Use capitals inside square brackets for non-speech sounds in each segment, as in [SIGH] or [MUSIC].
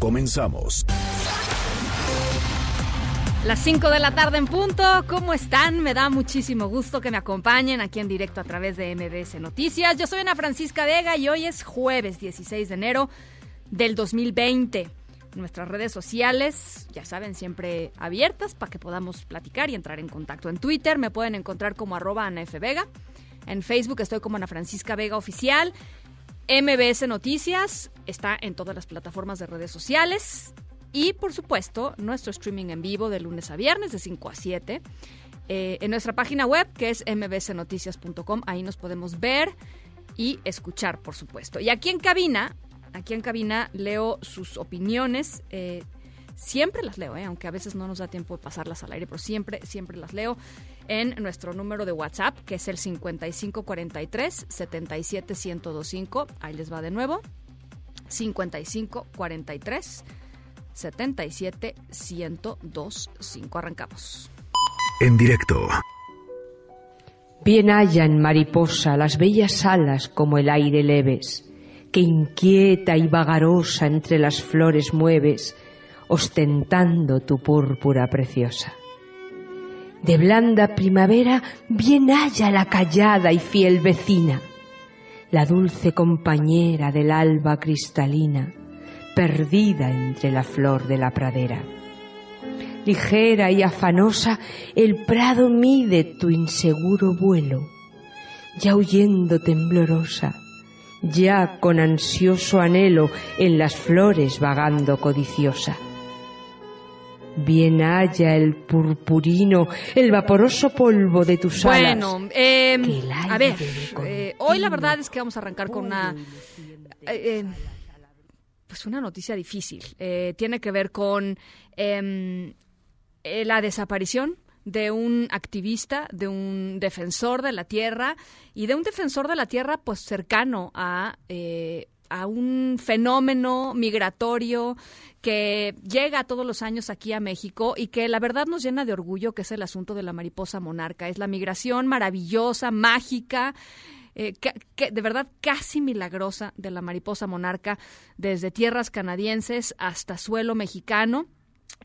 Comenzamos. Las 5 de la tarde en punto, ¿cómo están? Me da muchísimo gusto que me acompañen aquí en directo a través de MBS Noticias. Yo soy Ana Francisca Vega y hoy es jueves 16 de enero del 2020. Nuestras redes sociales, ya saben, siempre abiertas para que podamos platicar y entrar en contacto. En Twitter me pueden encontrar como arroba Ana. Vega. En Facebook estoy como Ana Francisca Vega Oficial. MBS Noticias está en todas las plataformas de redes sociales. Y por supuesto, nuestro streaming en vivo de lunes a viernes de 5 a 7. eh, en nuestra página web que es mbsnoticias.com. Ahí nos podemos ver y escuchar, por supuesto. Y aquí en cabina, aquí en cabina leo sus opiniones. eh, siempre las leo, eh, aunque a veces no nos da tiempo de pasarlas al aire, pero siempre, siempre las leo en nuestro número de WhatsApp, que es el 5543 77125. Ahí les va de nuevo. 5543 77 1025. Arrancamos. En directo Bien hallan, mariposa, las bellas alas como el aire leves, que inquieta y vagarosa entre las flores mueves, ostentando tu púrpura preciosa. De blanda primavera bien halla la callada y fiel vecina, la dulce compañera del alba cristalina, perdida entre la flor de la pradera ligera y afanosa, el prado mide tu inseguro vuelo, ya huyendo temblorosa, ya con ansioso anhelo en las flores vagando codiciosa. Bien halla el purpurino, el vaporoso polvo de tus alas. Bueno, eh, el a ver, eh, hoy la verdad es que vamos a arrancar con una, eh, eh, pues una noticia difícil. Eh, tiene que ver con em, eh, la desaparición de un activista, de un defensor de la tierra y de un defensor de la tierra pues cercano a, eh, a un fenómeno migratorio que llega todos los años aquí a México y que la verdad nos llena de orgullo, que es el asunto de la mariposa monarca. Es la migración maravillosa, mágica, eh, que, de verdad casi milagrosa de la mariposa monarca desde tierras canadienses hasta suelo mexicano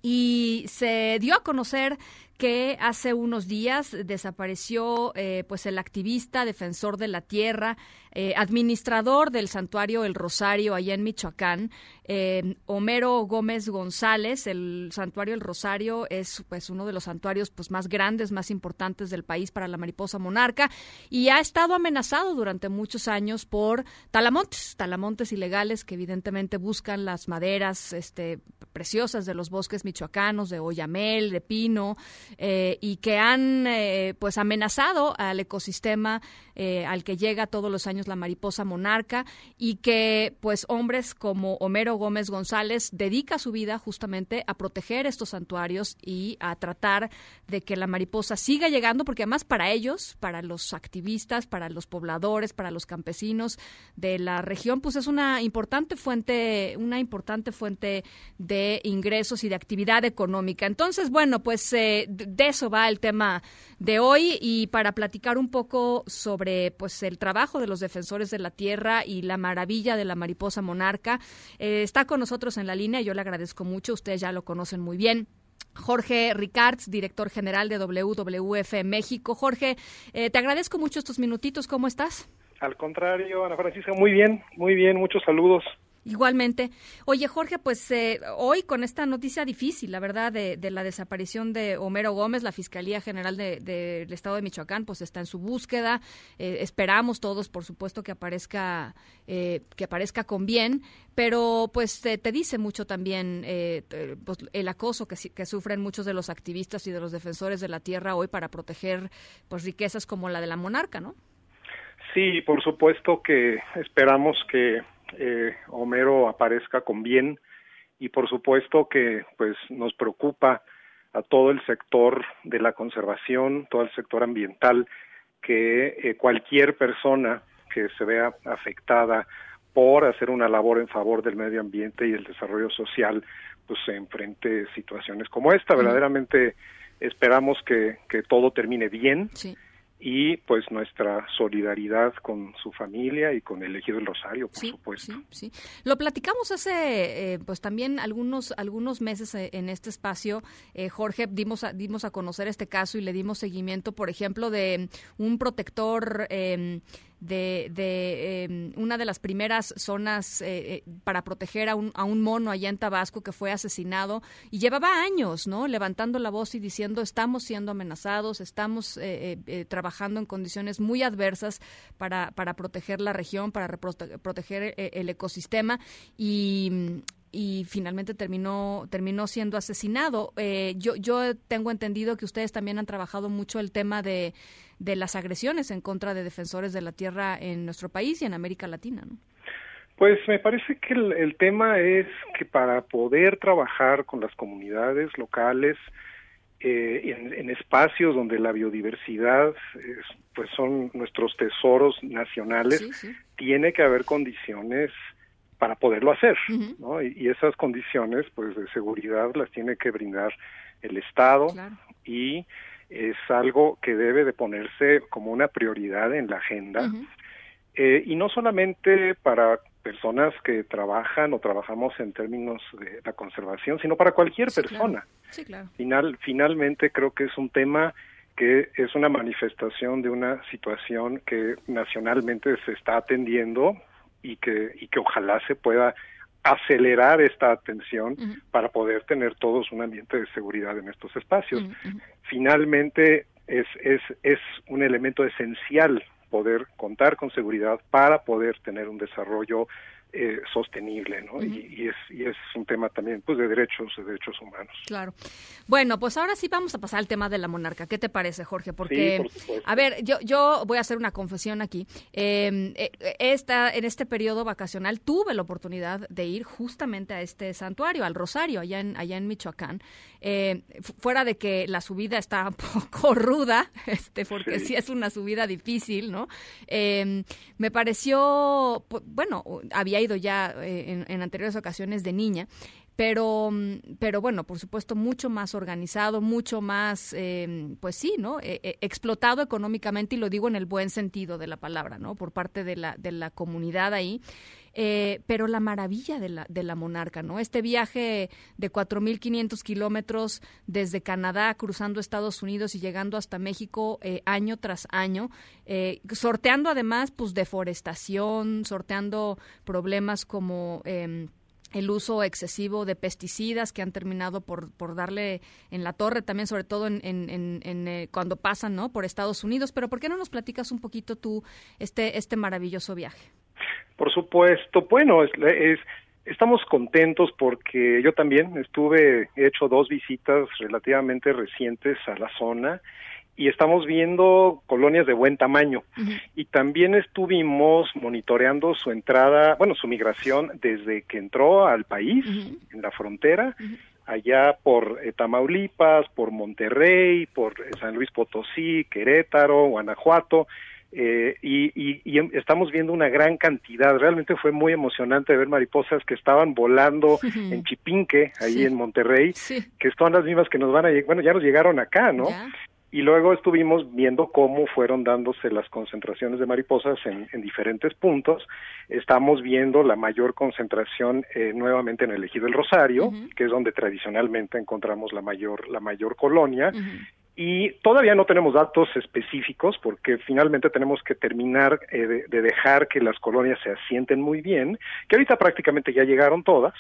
y se dio a conocer que hace unos días desapareció eh, pues el activista defensor de la tierra eh, administrador del santuario El Rosario allá en Michoacán eh, Homero Gómez González. El santuario El Rosario es pues uno de los santuarios pues más grandes más importantes del país para la mariposa monarca y ha estado amenazado durante muchos años por talamontes talamontes ilegales que evidentemente buscan las maderas este preciosas de los bosques michoacanos de oyamel de pino eh, y que han eh, pues amenazado al ecosistema eh, al que llega todos los años la mariposa monarca y que pues hombres como Homero Gómez González dedica su vida justamente a proteger estos santuarios y a tratar de que la mariposa siga llegando porque además para ellos, para los activistas, para los pobladores, para los campesinos de la región pues es una importante fuente una importante fuente de ingresos y de actividad económica. Entonces, bueno, pues eh, de eso va el tema de hoy y para platicar un poco sobre pues el trabajo de los defensores de la tierra y la maravilla de la mariposa monarca, eh, está con nosotros en la línea, yo le agradezco mucho, ustedes ya lo conocen muy bien. Jorge Ricards, director general de WWF México. Jorge, eh, te agradezco mucho estos minutitos. ¿Cómo estás? Al contrario, Ana Francisca, muy bien, muy bien, muchos saludos. Igualmente. Oye, Jorge, pues eh, hoy con esta noticia difícil, la verdad, de, de la desaparición de Homero Gómez, la Fiscalía General del de, Estado de Michoacán, pues está en su búsqueda. Eh, esperamos todos, por supuesto, que aparezca, eh, que aparezca con bien, pero pues te, te dice mucho también pues, el acoso que, que, sufren muchos de los activistas y de los defensores de la tierra hoy para proteger pues riquezas como la de la monarca, ¿no? Sí, por supuesto que esperamos que eh, Homero aparezca con bien y por supuesto que pues nos preocupa a todo el sector de la conservación, todo el sector ambiental, que eh, cualquier persona que se vea afectada por hacer una labor en favor del medio ambiente y el desarrollo social, pues se enfrente situaciones como esta. Verdaderamente esperamos que, que todo termine bien. Sí y pues nuestra solidaridad con su familia y con el Ejido del Rosario, por supuesto. Sí, sí. Lo platicamos hace eh, pues también algunos algunos meses eh, en este espacio, eh, Jorge, dimos a, dimos a conocer este caso y le dimos seguimiento, por ejemplo, de un protector eh, de, de em, una de las primeras zonas eh, eh, para proteger a un, a un mono allá en Tabasco que fue asesinado y llevaba años, ¿no? Levantando la voz y diciendo estamos siendo amenazados, estamos eh, trabajando en condiciones muy adversas para, para proteger la región, para proteger el ecosistema y, y finalmente terminó terminó siendo asesinado. yo yo tengo entendido que ustedes también han trabajado mucho el tema de de las agresiones en contra de defensores de la tierra en nuestro país y en América Latina, ¿no? Pues me parece que el, tema es que para poder trabajar con las comunidades locales eh, en, espacios donde la biodiversidad pues son nuestros tesoros nacionales, tiene que haber condiciones para poderlo hacer, ¿no? Y, esas condiciones, pues de seguridad las tiene que brindar el Estado y es algo que debe de ponerse como una prioridad en la agenda eh, y no solamente para personas que trabajan o trabajamos en términos de la conservación, sino para cualquier persona. Sí, claro. Final, finalmente creo que es un tema que es una manifestación de una situación que nacionalmente se está atendiendo y que, y que ojalá se pueda acelerar esta atención para poder tener todos un ambiente de seguridad en estos espacios. Finalmente, es, es, es un elemento esencial poder contar con seguridad para poder tener un desarrollo eh, sostenible, ¿no? y, es, y es un tema también, pues, de derechos, de derechos humanos. Claro. Bueno, pues ahora sí vamos a pasar al tema de la monarca. ¿Qué te parece, Jorge? Porque, a ver, yo, yo voy a hacer una confesión aquí. Em, eh, esta, en este periodo vacacional tuve la oportunidad de ir justamente a este santuario, al Rosario, allá en, allá en Michoacán. Eh, fuera de que la subida está [LAUGHS] un poco ruda, este, porque sí, es una subida difícil, ¿no? Em, me pareció, bueno, había ya eh, en, anteriores ocasiones de niña, pero, mm, pero bueno, por supuesto, mucho más organizado, mucho más, em, pues sí, ¿no? E, e, explotado económicamente, y lo digo en el buen sentido de la palabra, ¿no? Por parte de la, de la comunidad ahí. Eh, pero la maravilla de la, de la monarca, ¿no? Este viaje de 4.500 kilómetros desde Canadá, cruzando Estados Unidos y llegando hasta México eh, año tras año, eh, sorteando además, pues, deforestación, sorteando problemas como... Em, el uso excesivo de pesticidas que han terminado por, darle en la torre también, sobre todo en, en, cuando pasan ¿no? por Estados Unidos. Pero ¿por qué no nos platicas un poquito tú este, este maravilloso viaje? Por supuesto, bueno, es, estamos contentos porque yo también estuve, he hecho dos visitas relativamente recientes a la zona y estamos viendo colonias de buen tamaño. Y también estuvimos monitoreando su entrada, bueno, su migración desde que entró al país, en la frontera, allá por eh, Tamaulipas, por Monterrey, por eh, San Luis Potosí, Querétaro, Guanajuato. Eh, y, em, estamos viendo una gran cantidad. Realmente fue muy emocionante ver mariposas que estaban volando [LAUGHS] en Chipinque, ahí en Monterrey, que son las mismas que nos van a llegar, bueno, ya nos llegaron acá, ¿no? Y luego estuvimos viendo cómo fueron dándose las concentraciones de mariposas en, diferentes puntos. Estamos viendo la mayor concentración eh, nuevamente en el Ejido del Rosario, que es donde tradicionalmente encontramos la mayor, la mayor colonia y todavía no tenemos datos específicos porque finalmente tenemos que terminar eh, de, dejar que las colonias se asienten muy bien, que ahorita prácticamente ya llegaron todas,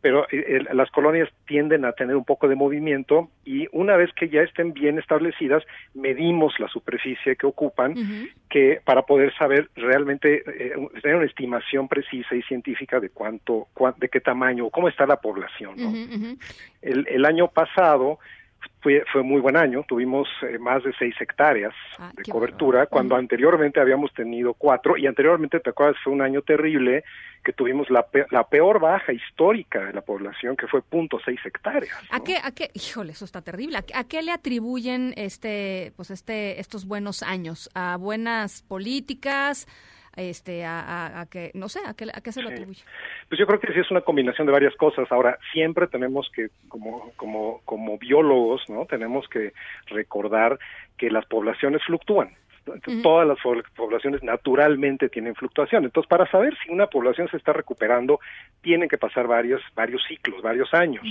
pero eh, las colonias tienden a tener un poco de movimiento y una vez que ya estén bien establecidas, medimos la superficie que ocupan, que para poder saber realmente eh, tener una estimación precisa y científica de cuánto, de qué tamaño, cómo está la población. El, el año pasado fue, fue muy buen año, tuvimos eh, más de seis hectáreas Ah, de cobertura, cuando anteriormente habíamos tenido cuatro, y anteriormente, ¿te acuerdas? Fue un año terrible que tuvimos la, pe- la peor baja histórica de la población, que fue punto seis hectáreas. ¿A qué, a qué, híjole, eso está terrible. ¿A qué, a qué le atribuyen este, pues este, estos buenos años? ¿A buenas políticas? Este, a, a, a que, no sé, ¿a qué, a qué se lo Sí. atribuye? Pues yo creo que sí es una combinación de varias cosas. Ahora, siempre tenemos que, como, como, como biólogos, ¿no? Tenemos que recordar que las poblaciones fluctúan. Entonces, Todas las po- poblaciones naturalmente tienen fluctuación. Entonces, para saber si una población se está recuperando, tienen que pasar varios, varios ciclos, varios años.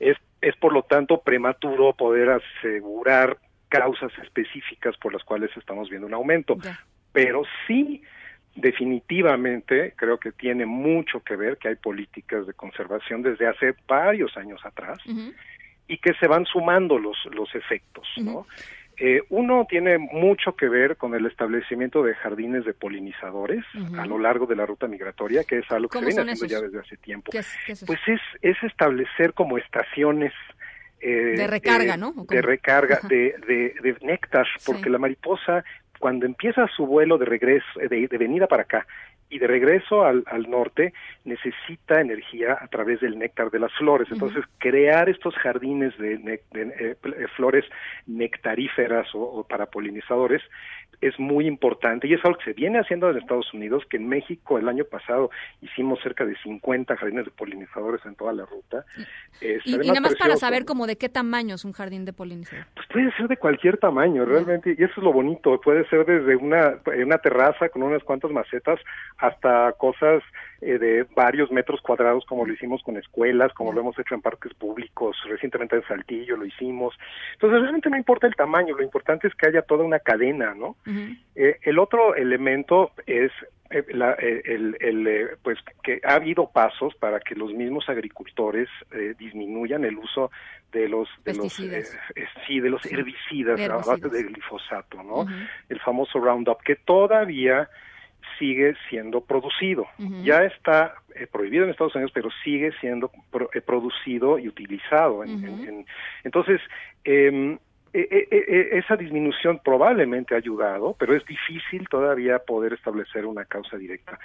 es, es, por lo tanto, prematuro poder asegurar causas específicas por las cuales estamos viendo un aumento. Ya. Pero sí, definitivamente, creo que tiene mucho que ver que hay políticas de conservación desde hace varios años atrás y que se van sumando los, los efectos, ¿no? Eh, uno tiene mucho que ver con el establecimiento de jardines de polinizadores a lo largo de la ruta migratoria, que es algo que se ¿Cómo viene haciendo esos? ya desde hace tiempo. ¿Qué es, qué es eso? Pues es, es establecer como estaciones eh, De recarga, eh, ¿no? ¿O De recarga, de, de, de néctar, porque Sí. la mariposa, cuando empieza su vuelo de regreso, eh, de, de venida para acá y de regreso al, al norte, necesita energía a través del néctar de las flores. Entonces, crear estos jardines de, de, eh, eh, flores nectaríferas o, o para polinizadores es muy importante y es algo que se viene haciendo en Estados Unidos, que en México el año pasado hicimos cerca de 50 jardines de polinizadores en toda la ruta. Eh, y, nada más para saber como de qué tamaño es un jardín de polinizador. Pues puede ser de cualquier tamaño, realmente, y eso es lo bonito, puede ser desde una, una terraza con unas cuantas macetas hasta cosas eh, de varios metros cuadrados, como lo hicimos con escuelas, como lo hemos hecho en parques públicos, recientemente en Saltillo lo hicimos. Entonces, realmente no importa el tamaño, lo importante es que haya toda una cadena, ¿no? Eh, el otro elemento es eh, la- eh, el, el, eh, pues que ha habido pasos para que los mismos agricultores eh, disminuyan el uso de los de los eh, eh, sí de los herbicidas, a base de glifosato, ¿no? El famoso Roundup que todavía sigue siendo producido. Ya está eh, prohibido en Estados Unidos, pero sigue siendo pro- eh, producido y utilizado. en- Ujú. en- entonces, eh, eh, eh, esa disminución probablemente ha ayudado, pero es difícil todavía poder establecer una causa directa.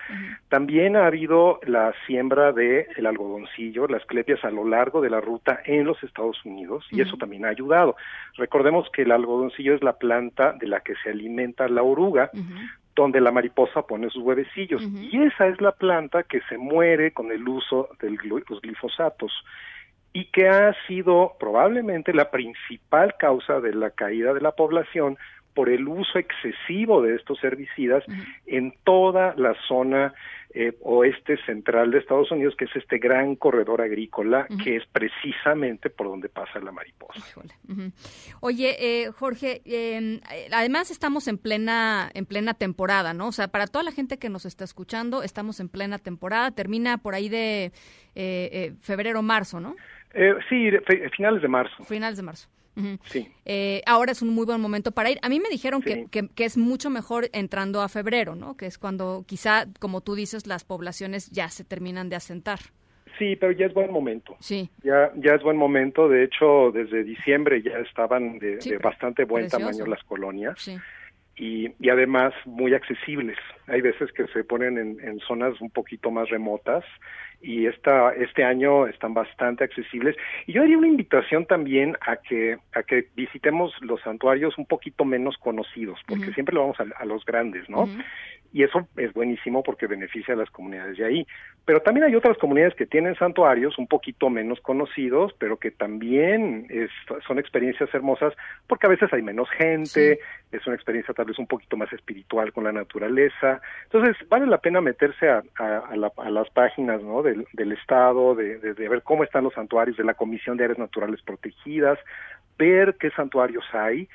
También ha habido la siembra de el algodoncillo, las clepias a lo largo de la ruta en los Estados Unidos y eso también ha ayudado. Recordemos que el algodoncillo es la planta de la que se alimenta la oruga. Donde la mariposa pone sus huevecillos. Y esa es la planta que se muere con el uso de los glifosatos y que ha sido probablemente la principal causa de la caída de la población por el uso excesivo de estos herbicidas en toda la zona eh, oeste central de Estados Unidos, que es este gran corredor agrícola, que es precisamente por donde pasa la mariposa. Oye, eh, Jorge, eh, eh, además estamos en plena en plena temporada, ¿no? O sea, para toda la gente que nos está escuchando, estamos en plena temporada. Termina por ahí de eh, eh, febrero, marzo, ¿no? Eh, sí, finales de marzo. Finales de marzo. Sí. Eh, ahora es un muy buen momento para ir. A mí me dijeron que, Sí. que, que es mucho mejor entrando a febrero, ¿no? Que es cuando quizá, como tú dices, las poblaciones ya se terminan de asentar. Sí, pero ya es buen momento. Sí. Ya, ya es buen momento. De hecho, desde diciembre ya estaban de, Sí, de pre- bastante buen precioso. tamaño las colonias Sí. y, y además muy accesibles. Hay veces que se ponen en, en zonas un poquito más remotas y esta, este año están bastante accesibles. Y yo haría una invitación también a que, a que visitemos los santuarios un poquito menos conocidos, porque siempre lo vamos a, a los grandes, ¿no? Y eso es buenísimo porque beneficia a las comunidades de ahí. Pero también hay otras comunidades que tienen santuarios un poquito menos conocidos, pero que también es- son experiencias hermosas porque a veces hay menos gente, es una experiencia tal vez un poquito más espiritual con la naturaleza. Entonces, vale la pena meterse a, a- a la- a las páginas ¿no? Del, del Estado, de, de- de ver cómo están los santuarios de la Comisión de Áreas Naturales Protegidas, ver qué santuarios hay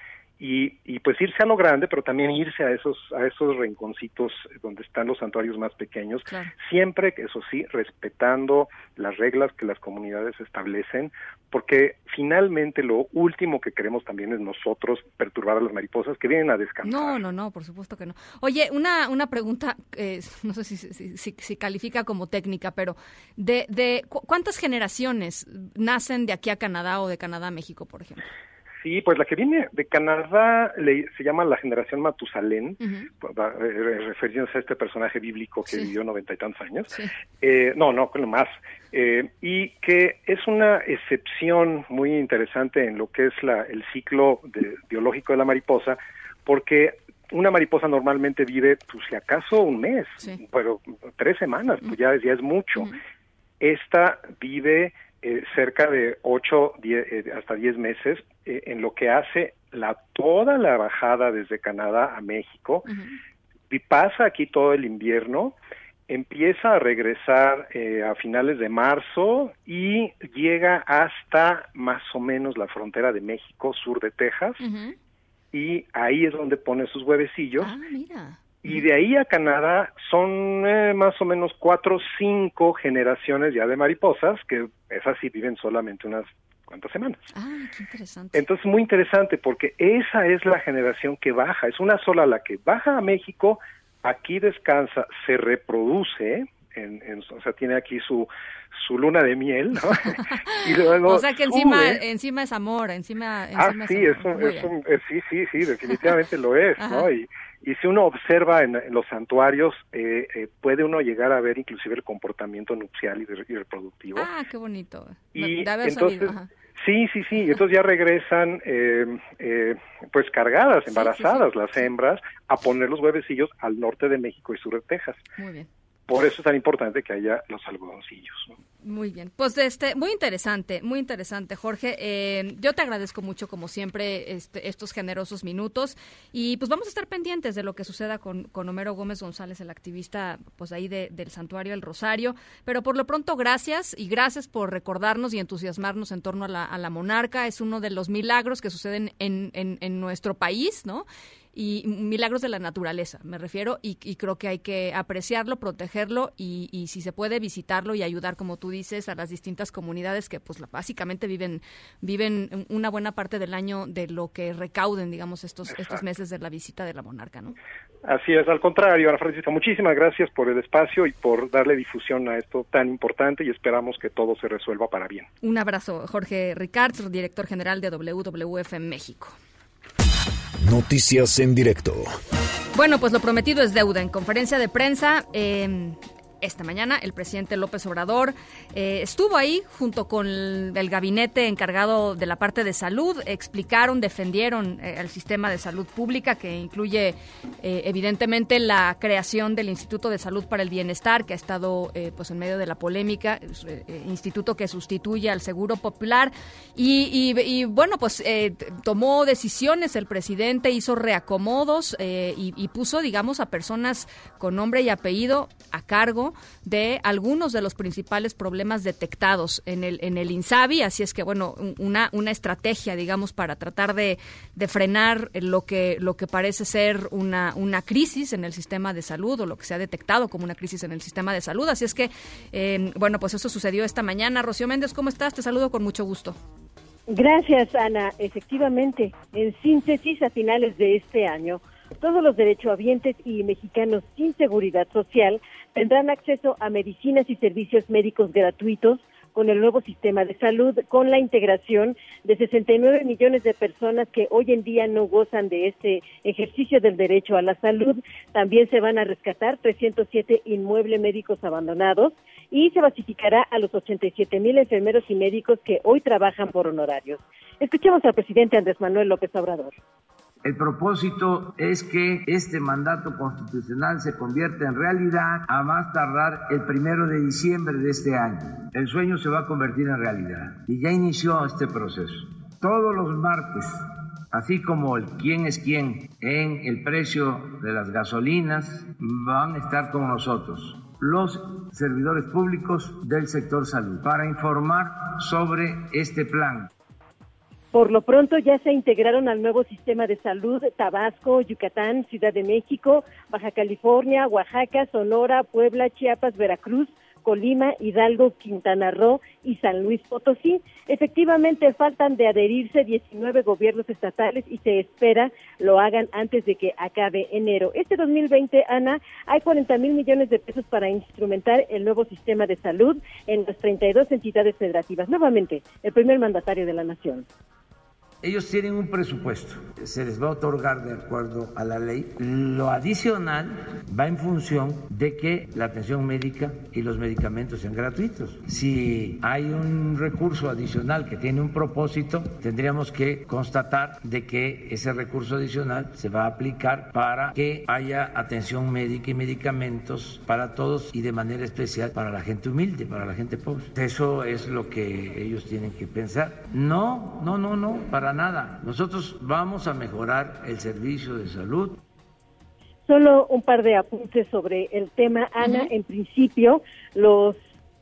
y, y pues irse a lo grande, pero también irse a esos a esos rinconcitos donde están los santuarios más pequeños, Claro. siempre, eso sí, respetando las reglas que las comunidades establecen, porque finalmente lo último que queremos también es nosotros perturbar a las mariposas que vienen a descansar. No, no, no, por supuesto que no. Oye, una, una pregunta, eh, [LAUGHS] no sé si, si, si- si califica como técnica, pero de, de cu- ¿cuántas generaciones nacen de aquí a Canadá o de Canadá a México, por ejemplo? Sí, pues la que viene de Canadá se llama la generación Matusalén, eh, refiriéndose a este personaje bíblico que vivió noventa y tantos años. Eh, no, no, más. Eh, y que es una excepción muy interesante en lo que es la, el ciclo biológico de la mariposa, porque una mariposa normalmente vive, pues si acaso un mes, pero tres semanas, pues ya, ya es mucho. Esta vive eh, cerca de 8 eh, hasta 10 meses eh, en lo que hace la toda la bajada desde Canadá a México y pasa aquí todo el invierno empieza a regresar a finales de marzo y llega hasta más o menos la frontera de México, sur de Texas, y ahí es donde pone sus huevecillos. Ah, mira. Y de ahí a Canadá son eh, más o menos cuatro o cinco generaciones ya de mariposas, que esas sí viven solamente unas cuantas semanas. Ah, qué interesante. Entonces, muy interesante porque esa es la generación que baja, es una sola la que baja a México, aquí descansa, se reproduce, en, o sea, tiene aquí su, su luna de miel, ¿no? [LAUGHS] y luego o sea que encima, encima es amor, encima, ah, sí, es, un, eh, sí, sí, sí, definitivamente lo es, ¿no? Y, y si uno observa en, los santuarios, eh, eh, puede uno llegar a ver inclusive el comportamiento nupcial y, reproductivo. Ah, qué bonito. Y entonces, sí, sí, sí. Entonces ya regresan, eh, pues cargadas, embarazadas las hembras, a poner los huevecillos al norte de México y sur de Texas. Muy bien. Por eso es tan importante que haya los algodoncillos. Muy bien, pues este, muy interesante, muy interesante, Jorge. Eh, yo te agradezco mucho, como siempre, este, estos generosos minutos y pues vamos a estar pendientes de lo que suceda con, con Homero Gómez González, el activista, pues ahí del Santuario El Rosario. Pero por lo pronto, gracias y gracias por recordarnos y entusiasmarnos en torno a la, monarca. Es uno de los milagros que suceden en, en, en nuestro país, ¿no? Y milagros de la naturaleza, me refiero, y, creo que hay que apreciarlo, protegerlo y, y, si se puede visitarlo y ayudar, como tú dices, a las distintas comunidades que pues básicamente viven viven una buena parte del año de lo que recauden, digamos, estos estos meses de la visita de la monarca, ¿no? Así es, al contrario, Ana Francisca, muchísimas gracias por el espacio y por darle difusión a esto tan importante y esperamos que todo se resuelva para bien. Un abrazo, Jorge Ricards, director general de WWF en México. Noticias en directo. Bueno, pues lo prometido es deuda. En conferencia de prensa, eh, esta mañana el presidente López Obrador eh, estuvo ahí junto con el, gabinete encargado de la parte de salud, explicaron, defendieron eh, el sistema de salud pública que incluye eh, evidentemente la creación del Instituto de Salud para el Bienestar que ha estado pues en medio de la polémica, instituto que sustituye al Seguro Popular. Y, bueno pues tomó decisiones el presidente, hizo reacomodos y puso digamos a personas con nombre y apellido a cargo de algunos de los principales problemas detectados en el, en el INSABI, así es que, bueno, una, una estrategia, digamos, para tratar de, de frenar lo que, lo que parece ser una, una crisis en el sistema de salud o lo que se ha detectado como una crisis en el sistema de salud. Así es que, eh, bueno, pues eso sucedió esta mañana. Rocío Méndez, ¿cómo estás? Te saludo con mucho gusto. Gracias, Ana. Efectivamente, en síntesis, a finales de este año, todos los derechohabientes y mexicanos sin seguridad social tendrán acceso a medicinas y servicios médicos gratuitos con el nuevo sistema de salud, con la integración de 69 millones de personas que hoy en día no gozan de este ejercicio del derecho a la salud. También se van a rescatar 307 inmuebles médicos abandonados y se basificará a los 87 mil enfermeros y médicos que hoy trabajan por honorarios. Escuchemos al presidente Andrés Manuel López Obrador. El propósito es que este mandato constitucional se convierta en realidad a más tardar el primero de diciembre de este año. El sueño se va a convertir en realidad y ya inició este proceso. Todos los martes, así como el quién es quién en el precio de las gasolinas, van a estar con nosotros los servidores públicos del sector salud para informar sobre este plan. Por lo pronto ya se integraron al nuevo sistema de salud Tabasco, Yucatán, Ciudad de México, Baja California, Oaxaca, Sonora, Puebla, Chiapas, Veracruz, Colima, Hidalgo, Quintana Roo y San Luis Potosí. Efectivamente, faltan de adherirse 19 gobiernos estatales y se espera lo hagan antes de que acabe enero. Este 2020, Ana, hay 40 mil millones de pesos para instrumentar el nuevo sistema de salud en las 32 entidades federativas. Nuevamente, el primer mandatario de la nación. Ellos tienen un presupuesto, se les va a otorgar de acuerdo a la ley. Lo adicional va en función de que la atención médica y los medicamentos sean gratuitos. Si hay un recurso adicional que tiene un propósito, tendríamos que constatar de que ese recurso adicional se va a aplicar para que haya atención médica y medicamentos para todos y de manera especial para la gente humilde, para la gente pobre. Eso es lo que ellos tienen que pensar. No, no, no, no, para nada. Nosotros vamos a mejorar el servicio de salud. Solo un par de apuntes sobre el tema, Ana. En principio, los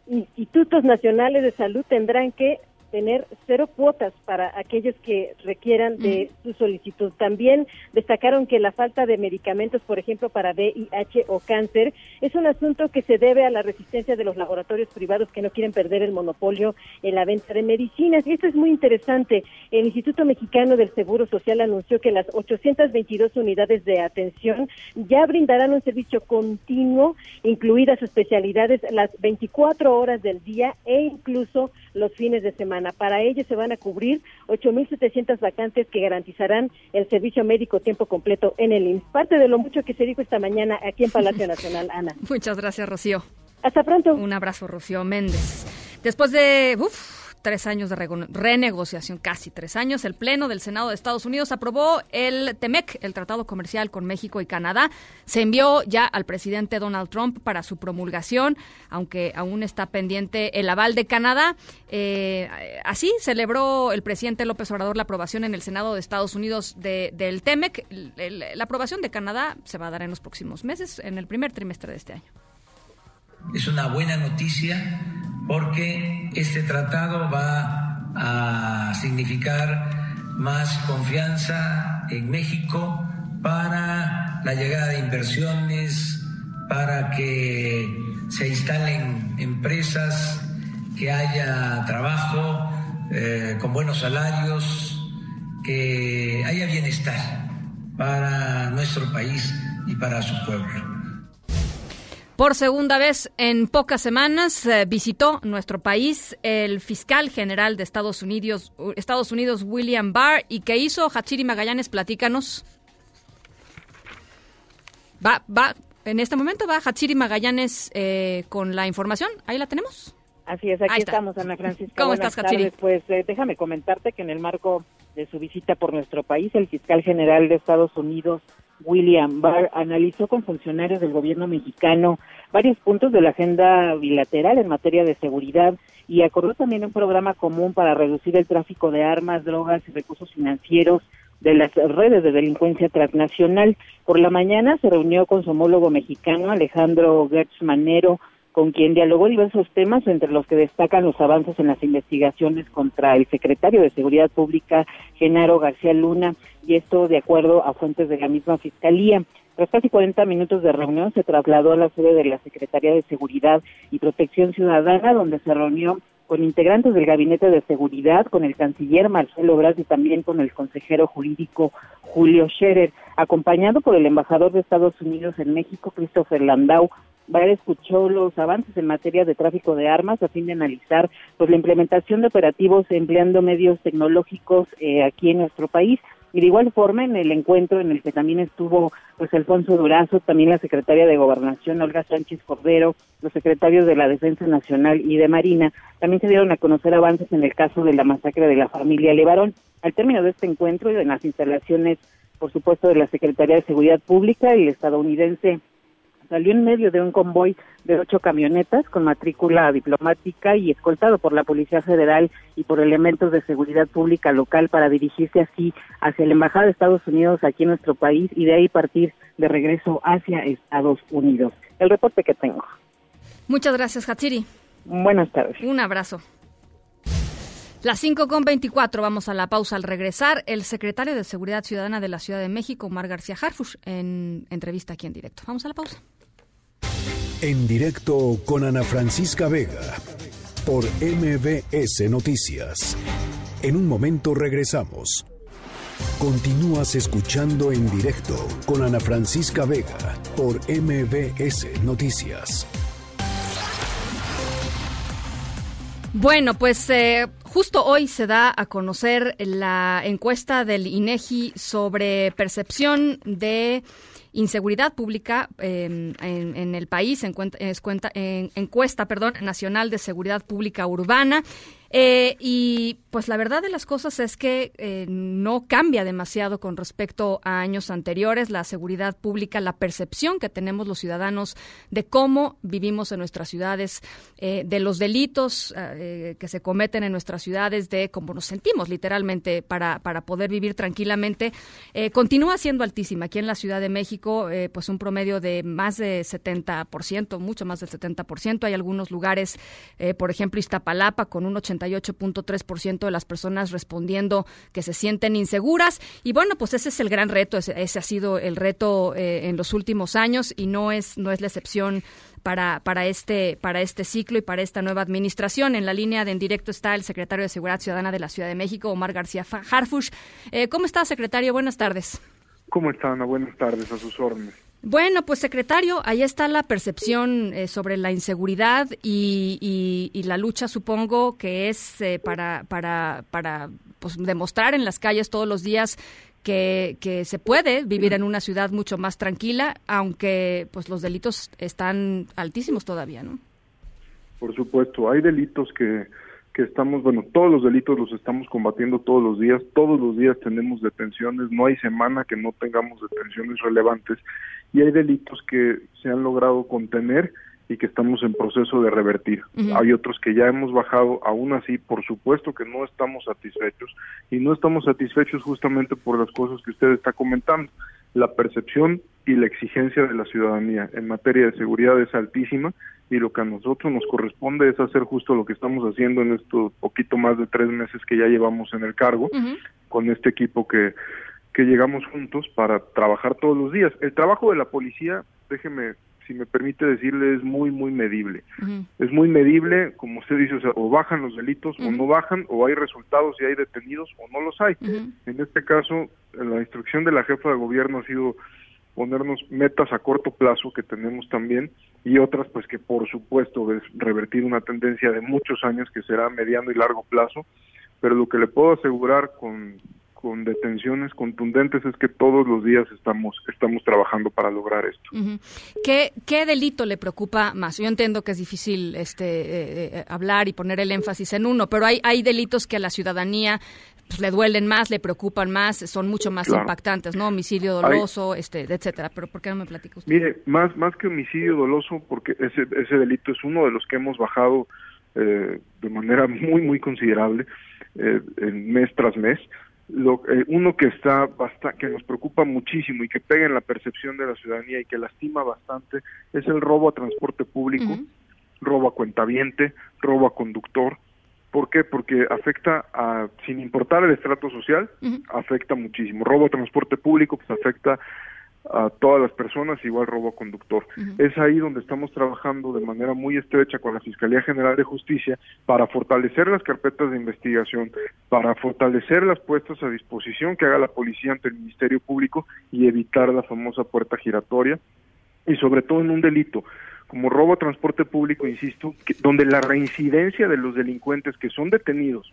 institutos nacionales de salud tendrán que tener cero cuotas para aquellos que requieran de su solicitud. También destacaron que la falta de medicamentos, por ejemplo, para VIH o cáncer, es un asunto que se debe a la resistencia de los laboratorios privados que no quieren perder el monopolio en la venta de medicinas. Y esto es muy interesante. El Instituto Mexicano del Seguro Social anunció que las 822 unidades de atención ya brindarán un servicio continuo, incluidas especialidades las 24 horas del día e incluso los fines de semana. Para ello se van a cubrir 8.700 vacantes que garantizarán el servicio médico tiempo completo en el IMSS. Parte de lo mucho que se dijo esta mañana aquí en Palacio [LAUGHS] Nacional, Ana. Muchas gracias, Rocío. Hasta pronto. Un abrazo, Rocío Méndez. Después de tres años de renegociación, casi tres años, el Pleno del Senado de Estados Unidos aprobó el TEMEC, el Tratado Comercial con México y Canadá. Se envió ya al presidente Donald Trump para su promulgación, aunque aún está pendiente el aval de Canadá. Eh, así celebró el presidente López Obrador la aprobación en el Senado de Estados Unidos del TEMEC. la aprobación de Canadá se va a dar en los próximos meses, en el primer trimestre de este año. Es una buena noticia porque este tratado va a significar más confianza en México para la llegada de inversiones, para que se instalen empresas, que haya trabajo eh, con buenos salarios, que haya bienestar para nuestro país y para su pueblo. Por segunda vez en pocas semanas eh, visitó nuestro país el fiscal general de Estados Unidos, Estados Unidos, William Barr. ¿Y qué hizo Hachiri Magallanes? Platícanos. Va, va, en este momento va Hachiri Magallanes eh, con la información. Ahí la tenemos. Así es, aquí estamos, Ana Francisca. ¿Cómo estás, Hachiri? Pues eh, déjame comentarte que en el marco de su visita por nuestro país, el fiscal general de Estados Unidos, William Barr analizó con funcionarios del gobierno mexicano varios puntos de la agenda bilateral en materia de seguridad y acordó también un programa común para reducir el tráfico de armas, drogas y recursos financieros de las redes de delincuencia transnacional. Por la mañana se reunió con su homólogo mexicano Alejandro Gertz Manero, con quien dialogó diversos temas, entre los que destacan los avances en las investigaciones contra el secretario de Seguridad Pública, Genaro García Luna, y esto de acuerdo a fuentes de la misma Fiscalía. Tras casi 40 minutos de reunión, se trasladó a la sede de la Secretaría de Seguridad y Protección Ciudadana, donde se reunió con integrantes del Gabinete de Seguridad, con el canciller Marcelo Obras y también con el consejero jurídico Julio Scherer, acompañado por el embajador de Estados Unidos en México, Christopher Landau, Bayer escuchó los avances en materia de tráfico de armas a fin de analizar pues la implementación de operativos empleando medios tecnológicos eh, aquí en nuestro país y de igual forma en el encuentro en el que también estuvo pues Alfonso Durazo, también la secretaria de Gobernación Olga Sánchez Cordero, los secretarios de la Defensa Nacional y de Marina, también se dieron a conocer avances en el caso de la masacre de la familia Levarón. Al término de este encuentro y en las instalaciones, por supuesto, de la Secretaría de Seguridad Pública, el estadounidense salió en medio de un convoy de ocho camionetas con matrícula diplomática y escoltado por la Policía Federal y por elementos de seguridad pública local para dirigirse así hacia la Embajada de Estados Unidos aquí en nuestro país y de ahí partir de regreso hacia Estados Unidos. El reporte que tengo. Muchas gracias, Hatsiri. Buenas tardes. Un abrazo. Las 5 con 24, vamos a la pausa al regresar. El secretario de Seguridad Ciudadana de la Ciudad de México, Omar García Harfush, en entrevista aquí en directo. Vamos a la pausa. En directo con Ana Francisca Vega por MBS Noticias. En un momento regresamos. Continúas escuchando en directo con Ana Francisca Vega por MBS Noticias. Bueno, pues eh, justo hoy se da a conocer la encuesta del INEGI sobre percepción de inseguridad pública em, en, el país, en, en, encuesta perdón, nacional de seguridad pública urbana. Eh, y pues la verdad de las cosas es que eh, no cambia demasiado con respecto a años anteriores. La seguridad pública, la percepción que tenemos los ciudadanos de cómo vivimos en nuestras ciudades, eh, de los delitos que se cometen en nuestras ciudades, de cómo nos sentimos literalmente para, para poder vivir tranquilamente, continúa siendo altísima. Aquí en la Ciudad de México, pues un promedio de más de 70%, mucho más del 70%. Hay algunos lugares, por ejemplo, Iztapalapa, con un 80 88.3% de las personas respondiendo que se sienten inseguras. Y bueno, pues ese es el gran reto, ese, ha sido el reto eh, en los últimos años y no es, no es la excepción para, para, este, para este ciclo y para esta nueva administración. En la línea de en directo está el secretario de Seguridad Ciudadana de la Ciudad de México, Omar García Harfush. Eh, ¿Cómo está, secretario? Buenas tardes. ¿Cómo está, Ana? Buenas tardes, a sus órdenes. Bueno, pues secretario, ahí está la percepción eh, sobre la inseguridad y, la lucha, supongo, que es eh, para, para, para pues, demostrar en las calles todos los días que, que, se puede vivir en una ciudad mucho más tranquila, aunque pues los delitos están altísimos todavía, ¿no? Por supuesto, hay delitos que que estamos, bueno, todos los delitos los estamos combatiendo todos los días, todos los días tenemos detenciones, no hay semana que no tengamos detenciones relevantes. Y hay delitos que se han logrado contener y que estamos en proceso de revertir. Hay otros que ya hemos bajado, aún así, por supuesto que no estamos satisfechos. Y no estamos satisfechos justamente por las cosas que usted está comentando. La percepción y la exigencia de la ciudadanía en materia de seguridad es altísima y lo que a nosotros nos corresponde es hacer justo lo que estamos haciendo en estos poquito más de tres meses que ya llevamos en el cargo con este equipo que, que llegamos juntos para trabajar todos los días. El trabajo de la policía, déjeme, si me permite decirle, es muy, muy medible. Es muy medible, como usted dice, o, sea, o bajan los delitos o no bajan, o hay resultados y hay detenidos o no los hay. En este caso, la instrucción de la jefa de gobierno ha sido ponernos metas a corto plazo que tenemos también y otras pues que por supuesto es revertir una tendencia de muchos años que será mediano y largo plazo, pero lo que le puedo asegurar con, con detenciones contundentes es que todos los días estamos estamos trabajando para lograr esto. ¿Qué, ¿Qué delito le preocupa más? Yo entiendo que es difícil este eh, eh, hablar y poner el énfasis en uno, pero hay hay delitos que a la ciudadanía pues, le duelen más, le preocupan más, son mucho más impactantes, ¿no? Homicidio doloso, este, etcétera. Pero ¿por qué no me platica usted? Mire, más más que homicidio doloso, porque ese ese delito es uno de los que hemos bajado eh, de manera muy muy considerable eh, mes tras mes. Lo, eh, uno que está bastante, que nos preocupa muchísimo y que pega en la percepción de la ciudadanía y que lastima bastante es el robo a transporte público, robo a cuentaviente, robo a conductor, ¿Por qué? Porque afecta a, sin importar el estrato social, afecta muchísimo. Robo a transporte público, pues afecta a todas las personas, igual robo a conductor. Es ahí donde estamos trabajando de manera muy estrecha con la Fiscalía General de Justicia para fortalecer las carpetas de investigación, para fortalecer las puestas a disposición que haga la policía ante el Ministerio Público y evitar la famosa puerta giratoria y sobre todo en un delito como robo a transporte público, insisto, donde la reincidencia de los delincuentes que son detenidos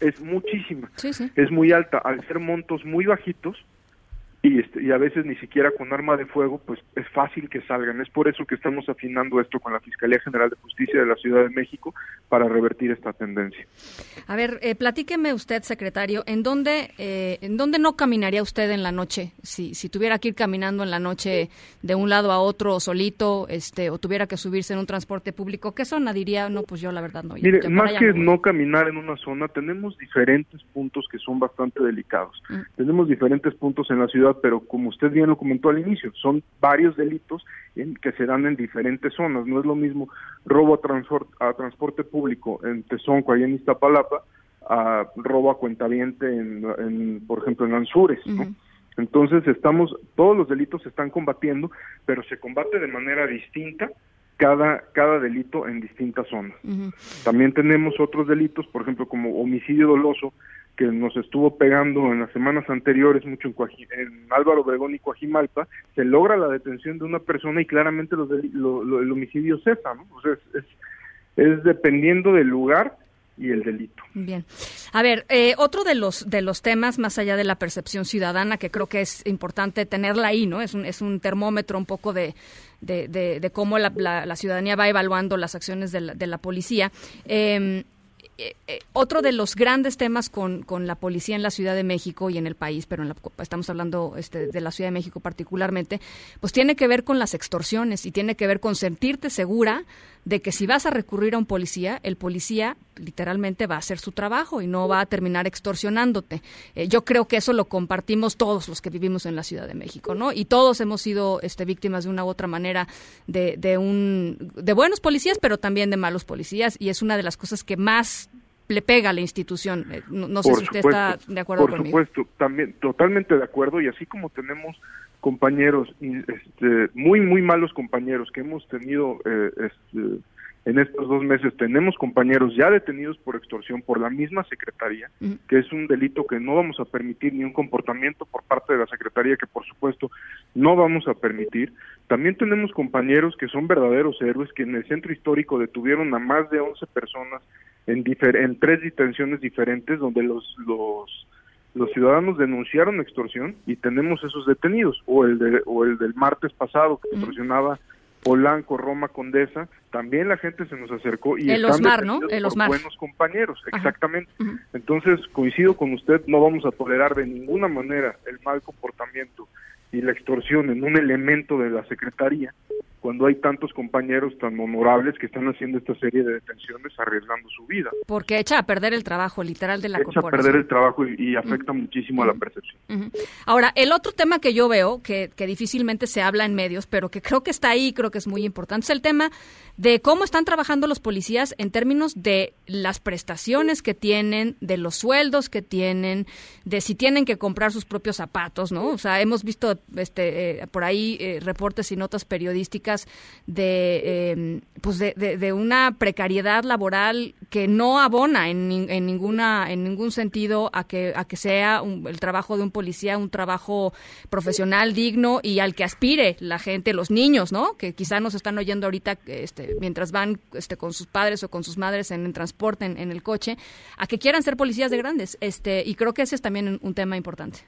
es muchísima, es muy alta, al ser montos muy bajitos, y, este, y a veces ni siquiera con arma de fuego, pues es fácil que salgan. Es por eso que estamos afinando esto con la Fiscalía General de Justicia de la Ciudad de México para revertir esta tendencia. A ver, eh, platíqueme usted, secretario, ¿en dónde, eh, ¿en dónde no caminaría usted en la noche? Si, si tuviera que ir caminando en la noche de un lado a otro solito, este, o tuviera que subirse en un transporte público, ¿qué zona diría? No, pues yo la verdad no. Mire, más que no caminar en una zona, tenemos diferentes puntos que son bastante delicados. Mm. Tenemos diferentes puntos en la ciudad pero como usted bien lo comentó al inicio, son varios delitos en, que se dan en diferentes zonas. No es lo mismo robo a, a transporte público en Tezonco, ahí en Iztapalapa, a robo a cuentaviente, en, por ejemplo, en Anzures, Entonces estamos, todos los delitos se están combatiendo, pero se combate de manera distinta cada, cada delito en distintas zonas. También tenemos otros delitos, por ejemplo, como homicidio doloso, que nos estuvo pegando en las semanas anteriores mucho en, Álvaro Obregón y Coajimalpa, se logra la detención de una persona y claramente los el homicidio cesa, ¿no? es, es, dependiendo del lugar y el delito. Bien. A ver, eh, otro de los de los temas más allá de la percepción ciudadana que creo que es importante tenerla ahí, ¿no? Es un es un termómetro un poco de de, de, cómo la, la, ciudadanía va evaluando las acciones de la, de la policía. Eh, eh, eh, otro de los grandes temas con, con, la policía en la Ciudad de México y en el país, pero en estamos hablando este, de la Ciudad de México particularmente, pues tiene que ver con las extorsiones y tiene que ver con sentirte segura de que si vas a recurrir a un policía, el policía literalmente va a hacer su trabajo y no va a terminar extorsionándote. Eh, yo creo que eso lo compartimos todos los que vivimos en la Ciudad de México, ¿no? Y todos hemos sido este, víctimas de una u otra manera de, de, un, de buenos policías, pero también de malos policías, y es una de las cosas que más le pega a la institución. Eh, no, sé si usted está de acuerdo conmigo. Por supuesto, también totalmente de acuerdo y así como tenemos compañeros, este, muy, muy malos compañeros que hemos tenido eh, este, en estos dos meses, tenemos compañeros ya detenidos por extorsión por la misma Secretaría, que es un delito que no vamos a permitir, ni un comportamiento por parte de la Secretaría que por supuesto no vamos a permitir. También tenemos compañeros que son verdaderos héroes, que en el centro histórico detuvieron a más de 11 personas en, en tres detenciones diferentes, donde los, los los ciudadanos denunciaron extorsión y tenemos esos detenidos o el de, o el del martes pasado que extorsionaba Polanco, Roma, Condesa, también la gente se nos acercó y el Osmar, ¿no? El Osmar. buenos compañeros, exactamente. Entonces, coincido con usted, no vamos a tolerar de ninguna manera el mal comportamiento y la extorsión en un elemento de la Secretaría cuando hay tantos compañeros tan honorables que están haciendo esta serie de detenciones arriesgando su vida. Porque echa a perder el trabajo literal de la echa a perder el trabajo y, afecta muchísimo a la percepción. Ahora, el otro tema que yo veo, que, que difícilmente se habla en medios, pero que creo que está ahí, creo que es muy importante, es el tema de cómo están trabajando los policías en términos de las prestaciones que tienen, de los sueldos que tienen, de si tienen que comprar sus propios zapatos, ¿no? O sea, hemos visto este, eh, por ahí eh, reportes y notas periodísticas de, em, pues de, de, una precariedad laboral que no abona en, en, ninguna, en ningún sentido a que, a que sea el trabajo de un policía un trabajo profesional digno y al que aspire la gente, los niños, ¿no? Que quizá nos están oyendo ahorita este, mientras van este, con sus padres o con sus madres en el transporte, en, el coche, a que quieran ser policías de grandes. Este, y creo que ese es también un tema importante.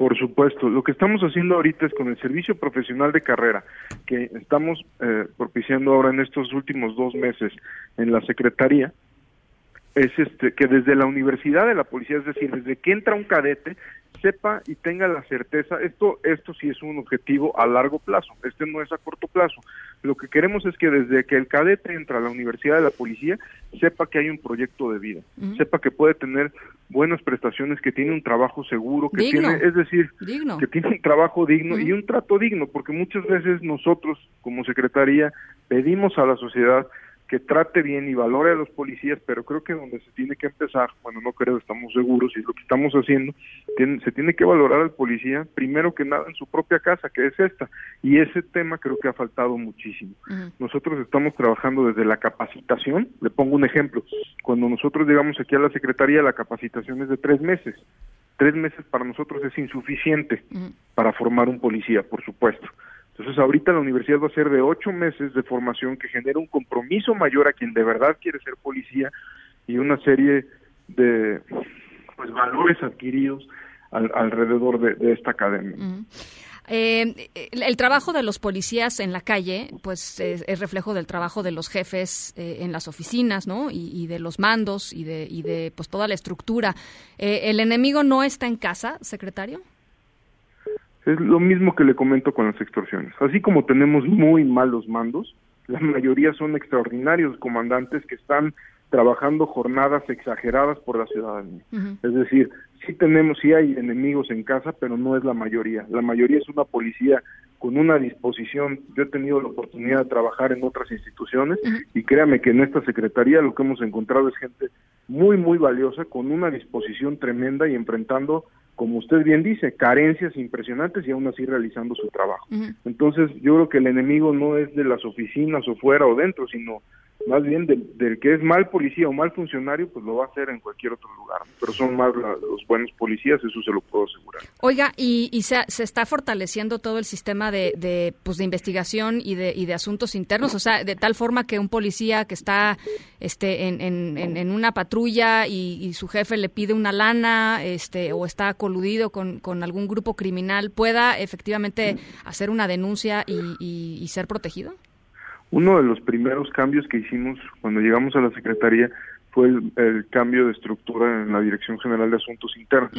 Por supuesto, lo que estamos haciendo ahorita es con el servicio profesional de carrera que estamos eh, propiciando ahora en estos últimos dos meses en la Secretaría, es este que desde la universidad de la policía, es decir, desde que entra un cadete, sepa y tenga la certeza, esto, esto sí es un objetivo a largo plazo, este no es a corto plazo. Lo que queremos es que desde que el cadete entra a la Universidad de la Policía, sepa que hay un proyecto de vida, sepa que puede tener buenas prestaciones, que tiene un trabajo seguro, que tiene, es decir, que tiene un trabajo digno y un trato digno, porque muchas veces nosotros como Secretaría pedimos a la sociedad que trate bien y valore a los policías, pero creo que donde se tiene que empezar, bueno, no creo, estamos seguros, y lo que estamos haciendo, se tiene que valorar al policía primero que nada en su propia casa, que es esta, y ese tema creo que ha faltado muchísimo. Nosotros estamos trabajando desde la capacitación, le pongo un ejemplo, cuando nosotros llegamos aquí a la Secretaría, la capacitación es de tres meses, tres meses para nosotros es insuficiente para formar un policía, por supuesto. Entonces ahorita la universidad va a ser de ocho meses de formación que genera un compromiso mayor a quien de verdad quiere ser policía y una serie de pues valores adquiridos alrededor de, esta academia. Eh, el, trabajo de los policías en la calle, pues es, reflejo del trabajo de los jefes eh, en las oficinas, ¿no? Y, de los mandos y de, y de pues toda la estructura. Eh, ¿El enemigo no está en casa, secretario? Es lo mismo que le comento con las extorsiones. Así como tenemos muy malos mandos, la mayoría son extraordinarios comandantes que están trabajando jornadas exageradas por la ciudadanía. Es decir, sí tenemos, sí hay enemigos en casa, pero no es la mayoría. La mayoría es una policía con una disposición. Yo he tenido la oportunidad de trabajar en otras instituciones y créame que en esta secretaría lo que hemos encontrado es gente muy, muy valiosa, con una disposición tremenda y enfrentando como usted bien dice, carencias impresionantes y aún así realizando su trabajo. Entonces, yo creo que el enemigo no es de las oficinas o fuera o dentro, sino más bien del, que es mal policía o mal funcionario, pues lo va a hacer en cualquier otro lugar, pero son más los buenos policías, eso se lo puedo asegurar. Oiga, y, y se, se, está fortaleciendo todo el sistema de, de, pues, de investigación y de, y de asuntos internos, o sea, de tal forma que un policía que está este, en, en, en una patrulla y, su jefe le pide una lana este, o está coludido con, con algún grupo criminal, pueda efectivamente hacer una denuncia y, y ser protegido? Uno de los primeros cambios que hicimos cuando llegamos a la Secretaría fue el, cambio de estructura en la Dirección General de Asuntos Internos.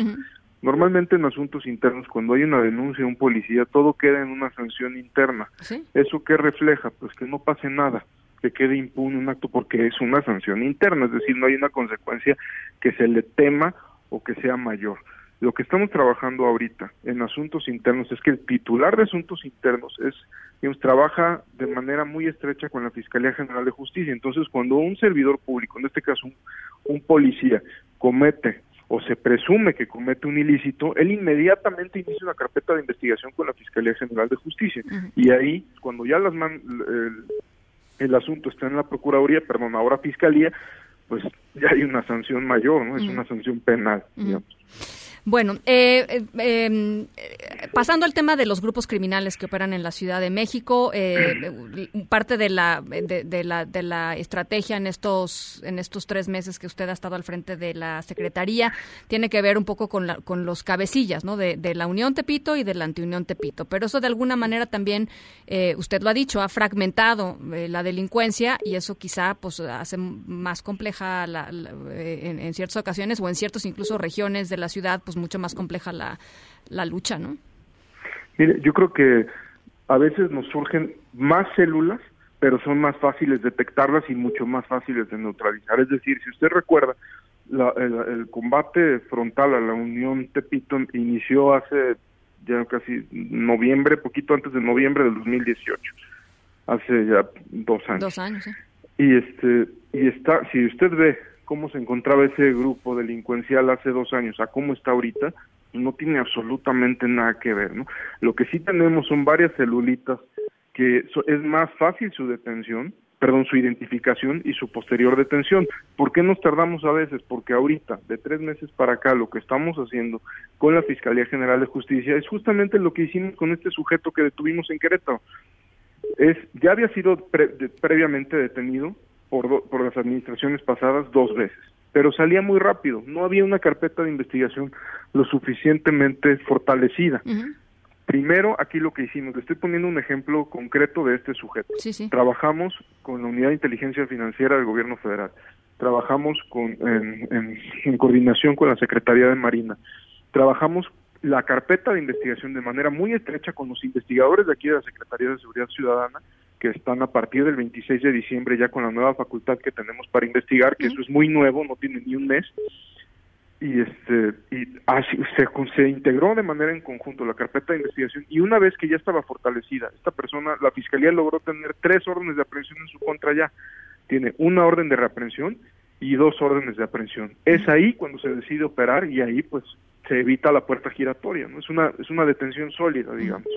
Normalmente en asuntos internos, cuando hay una denuncia de un policía, todo queda en una sanción interna. ¿Eso qué refleja? Pues que no pase nada, que quede impune un acto porque es una sanción interna, es decir, no hay una consecuencia que se le tema o que sea mayor. Lo que estamos trabajando ahorita en asuntos internos es que el titular de asuntos internos es digamos, trabaja de manera muy estrecha con la Fiscalía General de Justicia. Entonces, cuando un servidor público, en este caso un, policía, comete o se presume que comete un ilícito, él inmediatamente inicia una carpeta de investigación con la Fiscalía General de Justicia. Y ahí, cuando ya las el, asunto está en la Procuraduría, perdón, ahora Fiscalía, pues ya hay una sanción mayor, ¿no? Es una sanción penal, digamos. Bueno, eh, eh, em, pasando al tema de los grupos criminales que operan en la Ciudad de México, eh, parte de la, de, la de la estrategia en estos en estos tres meses que usted ha estado al frente de la secretaría tiene que ver un poco con, la, con los cabecillas, ¿no? De, la Unión Tepito y de la Antiunión Tepito. Pero eso de alguna manera también, usted lo ha dicho, ha fragmentado la delincuencia y eso quizá pues hace más compleja en, en ciertas ocasiones o en ciertas incluso regiones de la ciudad pues mucho más compleja la, la lucha, ¿no? Mire, yo creo que a veces nos surgen más células, pero son más fáciles detectarlas y mucho más fáciles de neutralizar. Es decir, si usted recuerda, el, combate frontal a la Unión Tepito inició hace ya casi noviembre, poquito antes de noviembre del 2018, hace ya dos años. Dos años. Y este y está, si usted ve cómo se encontraba ese grupo delincuencial hace dos años a cómo está ahorita, no tiene absolutamente nada que ver, ¿no? Lo que sí tenemos son varias celulitas que es más fácil su detención, perdón, su identificación y su posterior detención. ¿Por qué nos tardamos a veces? Porque ahorita, de tres meses para acá, lo que estamos haciendo con la Fiscalía General de Justicia es justamente lo que hicimos con este sujeto que detuvimos en Querétaro. Es, ya había sido previamente detenido, por, por las administraciones pasadas dos veces, pero salía muy rápido, no había una carpeta de investigación lo suficientemente fortalecida. Primero, aquí lo que hicimos, le estoy poniendo un ejemplo concreto de este sujeto. Trabajamos con la Unidad de Inteligencia Financiera del Gobierno Federal, trabajamos con, en, en coordinación con la Secretaría de Marina, trabajamos la carpeta de investigación de manera muy estrecha con los investigadores de aquí de la Secretaría de Seguridad Ciudadana que están a partir del 26 de diciembre ya con la nueva facultad que tenemos para investigar, que eso es muy nuevo, no tiene ni un mes. Y este y así, se, se integró de manera en conjunto la carpeta de investigación y una vez que ya estaba fortalecida, esta persona, la fiscalía logró tener tres órdenes de aprehensión en su contra ya. Tiene una orden de reaprehensión y dos órdenes de aprehensión. Es ahí cuando se decide operar y ahí pues se evita la puerta giratoria, ¿no? Es una es una detención sólida, digamos.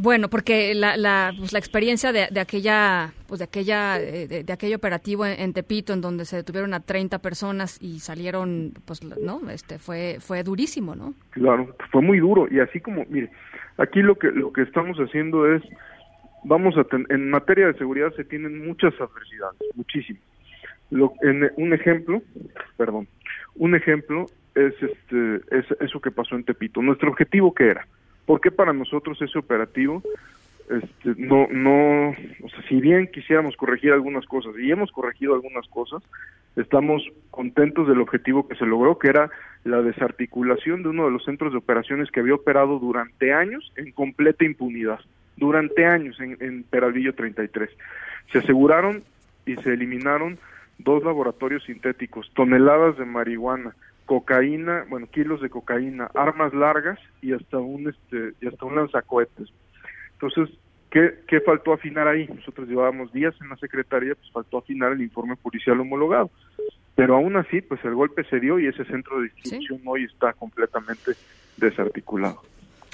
Bueno, porque la, la, pues la experiencia de, de, aquella, pues de aquella, eh, de, aquel operativo en, Tepito, en donde se detuvieron a 30 personas y salieron, pues, no, este, fue, fue durísimo, ¿no? Claro, fue muy duro y así como, mire, aquí lo que, lo que estamos haciendo es, vamos a, en materia de seguridad se tienen muchas adversidades, muchísimas. Lo, en, un ejemplo, perdón, un ejemplo es este, es eso que pasó en Tepito. Nuestro objetivo qué era? ¿Por qué para nosotros ese operativo este, no, no, o sea, si bien quisiéramos corregir algunas cosas y hemos corregido algunas cosas, estamos contentos del objetivo que se logró, que era la desarticulación de uno de los centros de operaciones que había operado durante años en completa impunidad, durante años en, en Peralvillo 33. Se aseguraron y se eliminaron dos laboratorios sintéticos, toneladas de marihuana, cocaína, bueno, kilos de cocaína, armas largas y hasta un este y hasta un lanzacohetes. Entonces, ¿qué, ¿qué faltó afinar ahí? Nosotros llevábamos días en la secretaría, pues faltó afinar el informe policial homologado. Pero aún así, pues el golpe se dio y ese centro de distribución hoy está completamente desarticulado.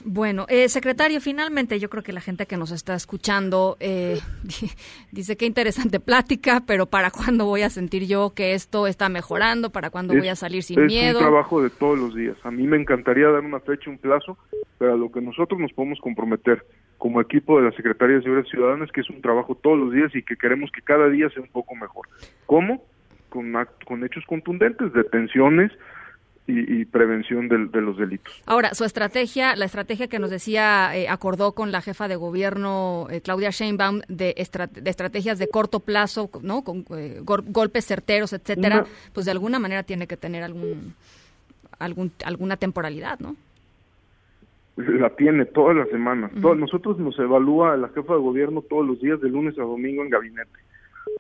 Bueno, eh, secretario, finalmente yo creo que la gente que nos está escuchando eh, [LAUGHS] dice que interesante plática, pero ¿para cuándo voy a sentir yo que esto está mejorando? ¿Para cuándo voy a salir sin miedo? Es un trabajo de todos los días. A mí me encantaría dar una fecha, un plazo, pero a lo que nosotros nos podemos comprometer como equipo de la Secretaría de Seguridad Ciudadana es que es un trabajo todos los días y que queremos que cada día sea un poco mejor. ¿Cómo? Con, con hechos contundentes, detenciones, y, prevención de, los delitos. Ahora, su estrategia, la estrategia que nos decía, eh, acordó con la jefa de gobierno, eh, Claudia Sheinbaum, de, de, estrategias de corto plazo, ¿no? Con eh, golpes certeros, etcétera, pues de alguna manera tiene que tener algún, algún alguna temporalidad, ¿no? La tiene todas las semanas. nosotros nos evalúa la jefa de gobierno todos los días, de lunes a domingo en gabinete.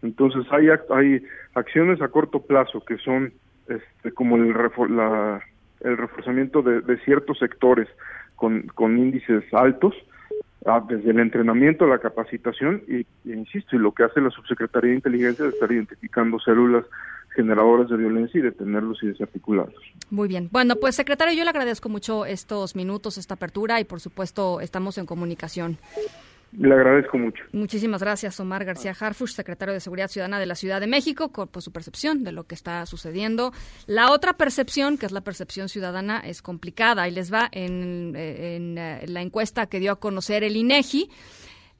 Entonces hay, hay acciones a corto plazo que son este, como el, la, el reforzamiento de, ciertos sectores con, con índices altos, ah, desde el entrenamiento, la capacitación y, insisto, y lo que hace la Subsecretaría de Inteligencia es estar identificando células generadoras de violencia y detenerlos y desarticularlos. Muy bien. Bueno, pues secretario, yo le agradezco mucho estos minutos, esta apertura y por supuesto estamos en comunicación. Le agradezco mucho. Muchísimas gracias, Omar García Harfush, secretario de Seguridad Ciudadana de la Ciudad de México, por su percepción de lo que está sucediendo. La otra percepción, que es la percepción ciudadana, es complicada y les va en, en eh, la encuesta que dio a conocer el INEGI.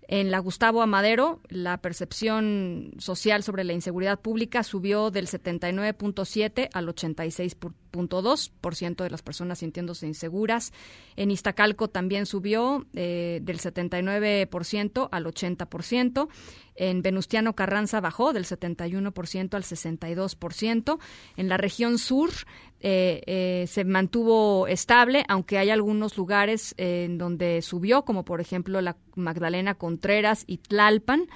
En la Gustavo Amadero, la percepción social sobre la inseguridad pública subió del 79.7 al 86.2% de las personas sintiéndose inseguras. En Iztacalco también subió eh, del 79% al 80%. En Venustiano Carranza bajó del 71% al 62%. En la región sur eh, eh, se mantuvo estable, aunque hay algunos lugares en donde subió, como por ejemplo la Magdalena Contreras y Tlalpan.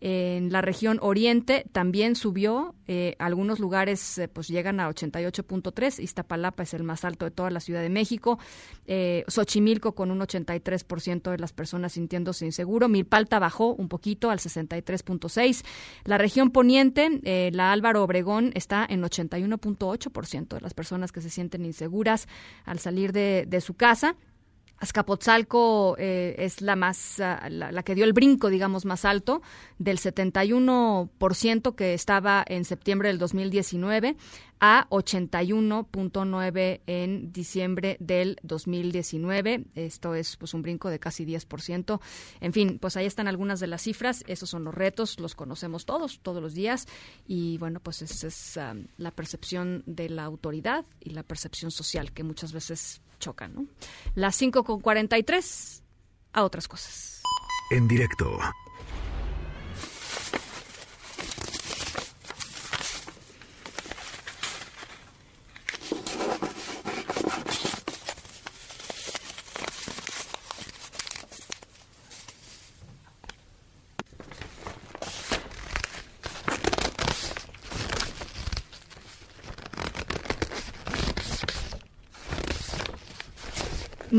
En la región oriente también subió, eh, algunos lugares eh, pues llegan a 88.3, Iztapalapa es el más alto de toda la Ciudad de México, eh, Xochimilco con un 83% de las personas sintiéndose inseguro, Milpalta bajó un poquito al 63.6, la región poniente, la Álvaro Obregón está en 81.8% de las personas que se sienten inseguras al salir de su casa. Azcapotzalco eh, es la más, ah, la, que dio el brinco, digamos, más alto, del 71% que estaba en septiembre del 2019 a 81.9 en diciembre del 2019. Esto es pues un brinco de casi 10%. En fin, pues ahí están algunas de las cifras. Esos son los retos, los conocemos todos, todos los días. Y bueno, pues esa es ah, la percepción de la autoridad y la percepción social que muchas veces chocan, ¿no? Las 5 con 43 a otras cosas. En directo.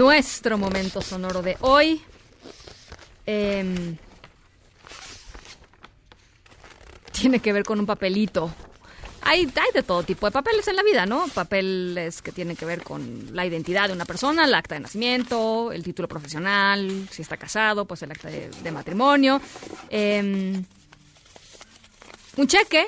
Nuestro momento sonoro de hoy. Em, tiene que ver con un papelito. Hay, hay de todo tipo de papeles en la vida, ¿no? Papeles que tienen que ver con la identidad de una persona, el acta de nacimiento, el título profesional, si está casado, pues el acta de, matrimonio. Em, un cheque,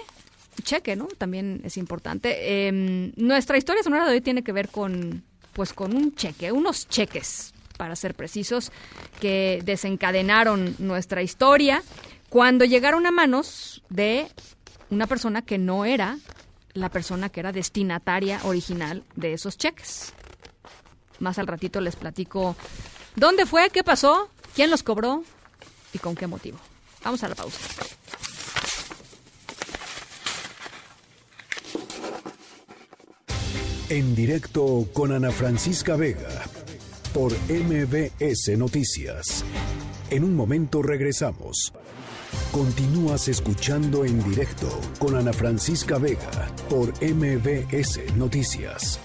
un cheque, ¿no? También es importante. Em, nuestra historia sonora de hoy tiene que ver con pues con un cheque, unos cheques, para ser precisos, que desencadenaron nuestra historia cuando llegaron a manos de una persona que no era la persona que era destinataria original de esos cheques. Más al ratito les platico dónde fue, qué pasó, quién los cobró y con qué motivo. Vamos a la pausa. En directo con Ana Francisca Vega por MBS Noticias. En un momento regresamos. Continúas escuchando en directo con Ana Francisca Vega por MBS Noticias.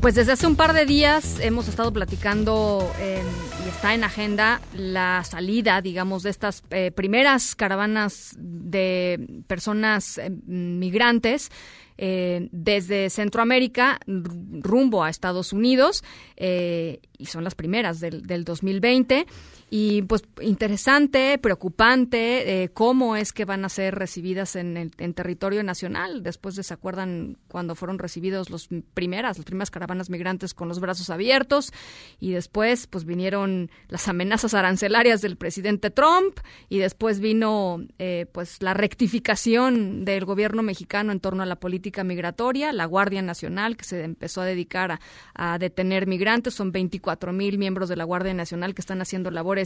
Pues desde hace un par de días hemos estado platicando y está en agenda la salida, digamos, de estas eh, primeras caravanas de personas eh, migrantes eh, desde Centroamérica rumbo a Estados Unidos eh, y son las primeras del, del 2020 y pues interesante, preocupante, eh, cómo es que van a ser recibidas en, el, en territorio nacional. Después de, ¿se acuerdan cuando fueron recibidos los primeras, las primeras caravanas migrantes con los brazos abiertos? Y después, pues vinieron las amenazas arancelarias del presidente Trump y después vino, eh, pues, la rectificación del gobierno mexicano en torno a la política migratoria, la Guardia Nacional que se empezó a dedicar a, a detener migrantes. Son 24 mil miembros de la Guardia Nacional que están haciendo labores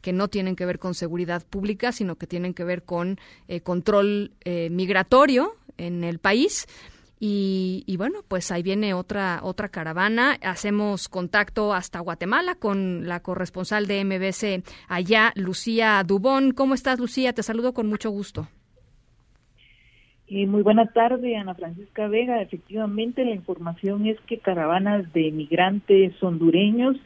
que no tienen que ver con seguridad pública, sino que tienen que ver con eh, control eh, migratorio en el país. Y, bueno, pues ahí viene otra otra caravana. Hacemos contacto hasta Guatemala con la corresponsal de MBC allá, Lucía Dubón. ¿Cómo estás, Lucía? Te saludo con mucho gusto. Eh, muy buena tarde, Ana Francisca Vega. Efectivamente, la información es que caravanas de migrantes hondureños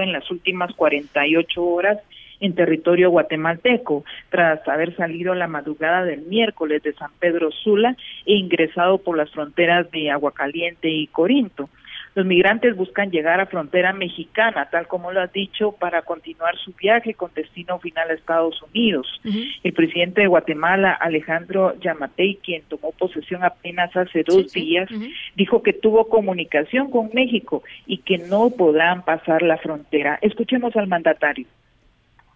en las últimas 48 horas en territorio guatemalteco, tras haber salido la madrugada del miércoles de San Pedro Sula e ingresado por las fronteras de Aguacaliente y Corinto. Los migrantes buscan llegar a frontera mexicana, tal como lo has dicho, para continuar su viaje con destino final a Estados Unidos. El presidente de Guatemala, Alejandro Yamatei, quien tomó posesión apenas hace dos días, dijo que tuvo comunicación con México y que no podrán pasar la frontera. Escuchemos al mandatario.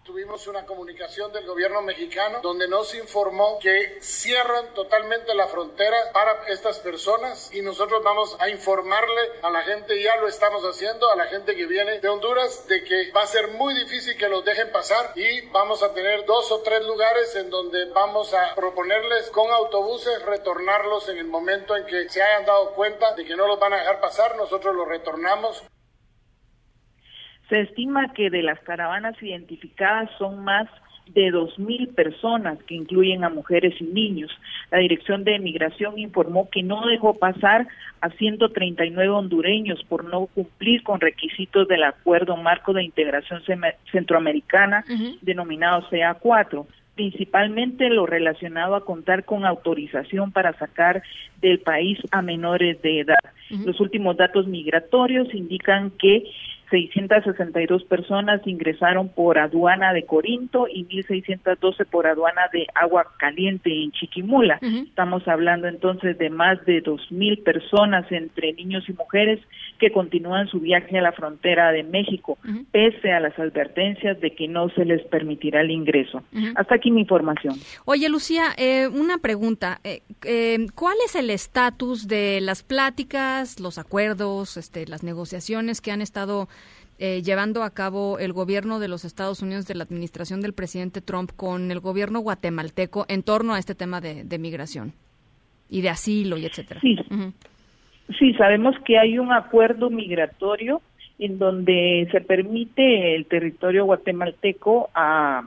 Tuvimos una comunicación del gobierno mexicano donde nos informó que cierran totalmente la frontera para estas personas y nosotros vamos a informarle a la gente, ya lo estamos haciendo, a la gente que viene de Honduras, de que va a ser muy difícil que los dejen pasar y vamos a tener dos o tres lugares en donde vamos a proponerles con autobuses retornarlos en el momento en que se hayan dado cuenta de que no los van a dejar pasar, nosotros los retornamos. Se estima que de las caravanas identificadas son más de 2.000 personas, que incluyen a mujeres y niños. La Dirección de Migración informó que no dejó pasar a 139 hondureños por no cumplir con requisitos del Acuerdo Marco de Integración Centroamericana, denominado CA4 principalmente lo relacionado a contar con autorización para sacar del país a menores de edad. Los últimos datos migratorios indican que 662 personas ingresaron por aduana de Corinto y 1.612 por aduana de Agua Caliente en Chiquimula. Estamos hablando entonces de más de 2.000 personas entre niños y mujeres que continúan su viaje a la frontera de México, pese a las advertencias de que no se les permitirá el ingreso. Hasta aquí mi información. Oye, Lucía, eh, una pregunta. Eh, eh, ¿Cuál es el estatus de las pláticas, los acuerdos, este, las negociaciones que han estado eh, llevando a cabo el gobierno de los Estados Unidos de la administración del presidente Trump con el gobierno guatemalteco en torno a este tema de, migración y de asilo y etcétera. Sí. sí, sabemos que hay un acuerdo migratorio en donde se permite el territorio guatemalteco a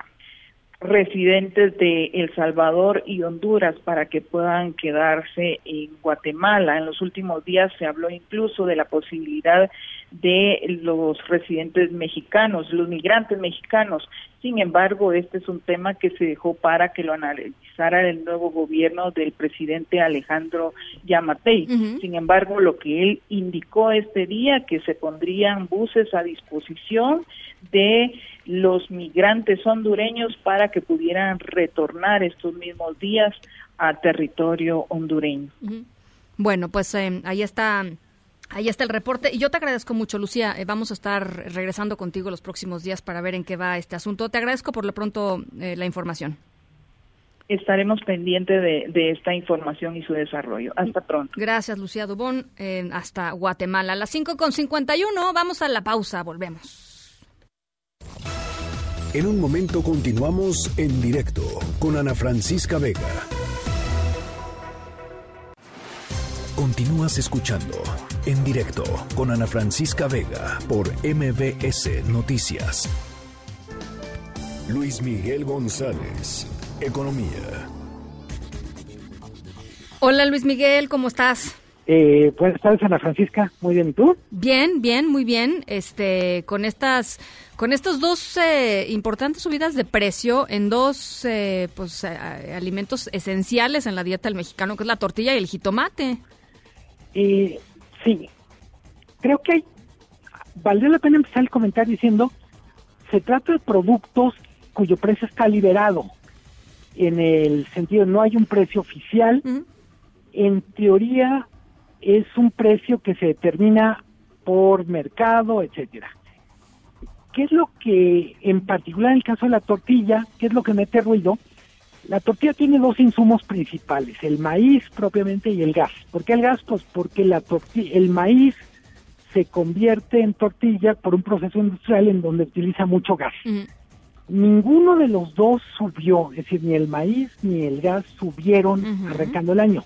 residentes de El Salvador y Honduras para que puedan quedarse en Guatemala. En los últimos días se habló incluso de la posibilidad de los residentes mexicanos, los migrantes mexicanos. Sin embargo, este es un tema que se dejó para que lo analizara el nuevo gobierno del presidente Alejandro Yamatei. Sin embargo, lo que él indicó este día que se pondrían buses a disposición de los migrantes hondureños para que pudieran retornar estos mismos días a territorio hondureño. Bueno, pues eh, ahí está. Ahí está el reporte. Y yo te agradezco mucho, Lucía. Eh, vamos a estar regresando contigo los próximos días para ver en qué va este asunto. Te agradezco por lo pronto eh, la información. Estaremos pendientes de, esta información y su desarrollo. Hasta pronto. Gracias, Lucía Dubón. hasta Guatemala. A las 5.51 vamos a la pausa. Volvemos. En un momento continuamos en directo con Ana Francisca Vega. Continúas escuchando en directo con Ana Francisca Vega por MBS Noticias. Luis Miguel González, Economía. Hola Luis Miguel, ¿cómo estás? Eh, buenas tardes, Ana Francisca. Muy bien, ¿y tú? Bien, bien, muy bien. Este, con estas, con estos dos eh, importantes subidas de precio en dos, eh, pues, eh, alimentos esenciales en la dieta del mexicano, que es la tortilla y el jitomate. Eh, sí, creo que hay, valdría la pena empezar el comentario diciendo, se trata de productos cuyo precio está liberado, en el sentido no hay un precio oficial, en teoría es un precio que se determina por mercado, etcétera. ¿Qué es lo que, en particular en el caso de la tortilla, qué es lo que mete ruido? La tortilla tiene dos insumos principales, el maíz propiamente y el gas. ¿Por qué el gas? Pues porque la tortilla, el maíz se convierte en tortilla por un proceso industrial en donde utiliza mucho gas. Ninguno de los dos subió, es decir, ni el maíz ni el gas subieron arrancando el año,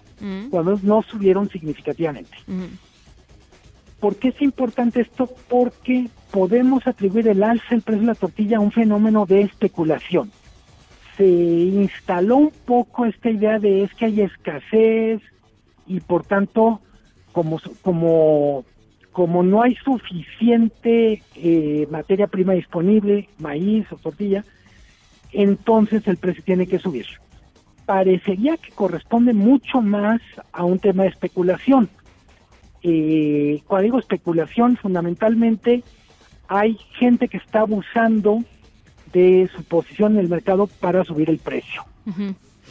cuando no subieron significativamente. ¿Por qué es importante esto? Porque podemos atribuir el alza del precio de la tortilla a un fenómeno de especulación. Se instaló un poco esta idea de es que hay escasez y por tanto, como, como, como no hay suficiente eh, materia prima disponible, maíz o tortilla, entonces el precio tiene que subir. Parecería que corresponde mucho más a un tema de especulación eh, cuando digo especulación, fundamentalmente hay gente que está abusando de su posición en el mercado para subir el precio.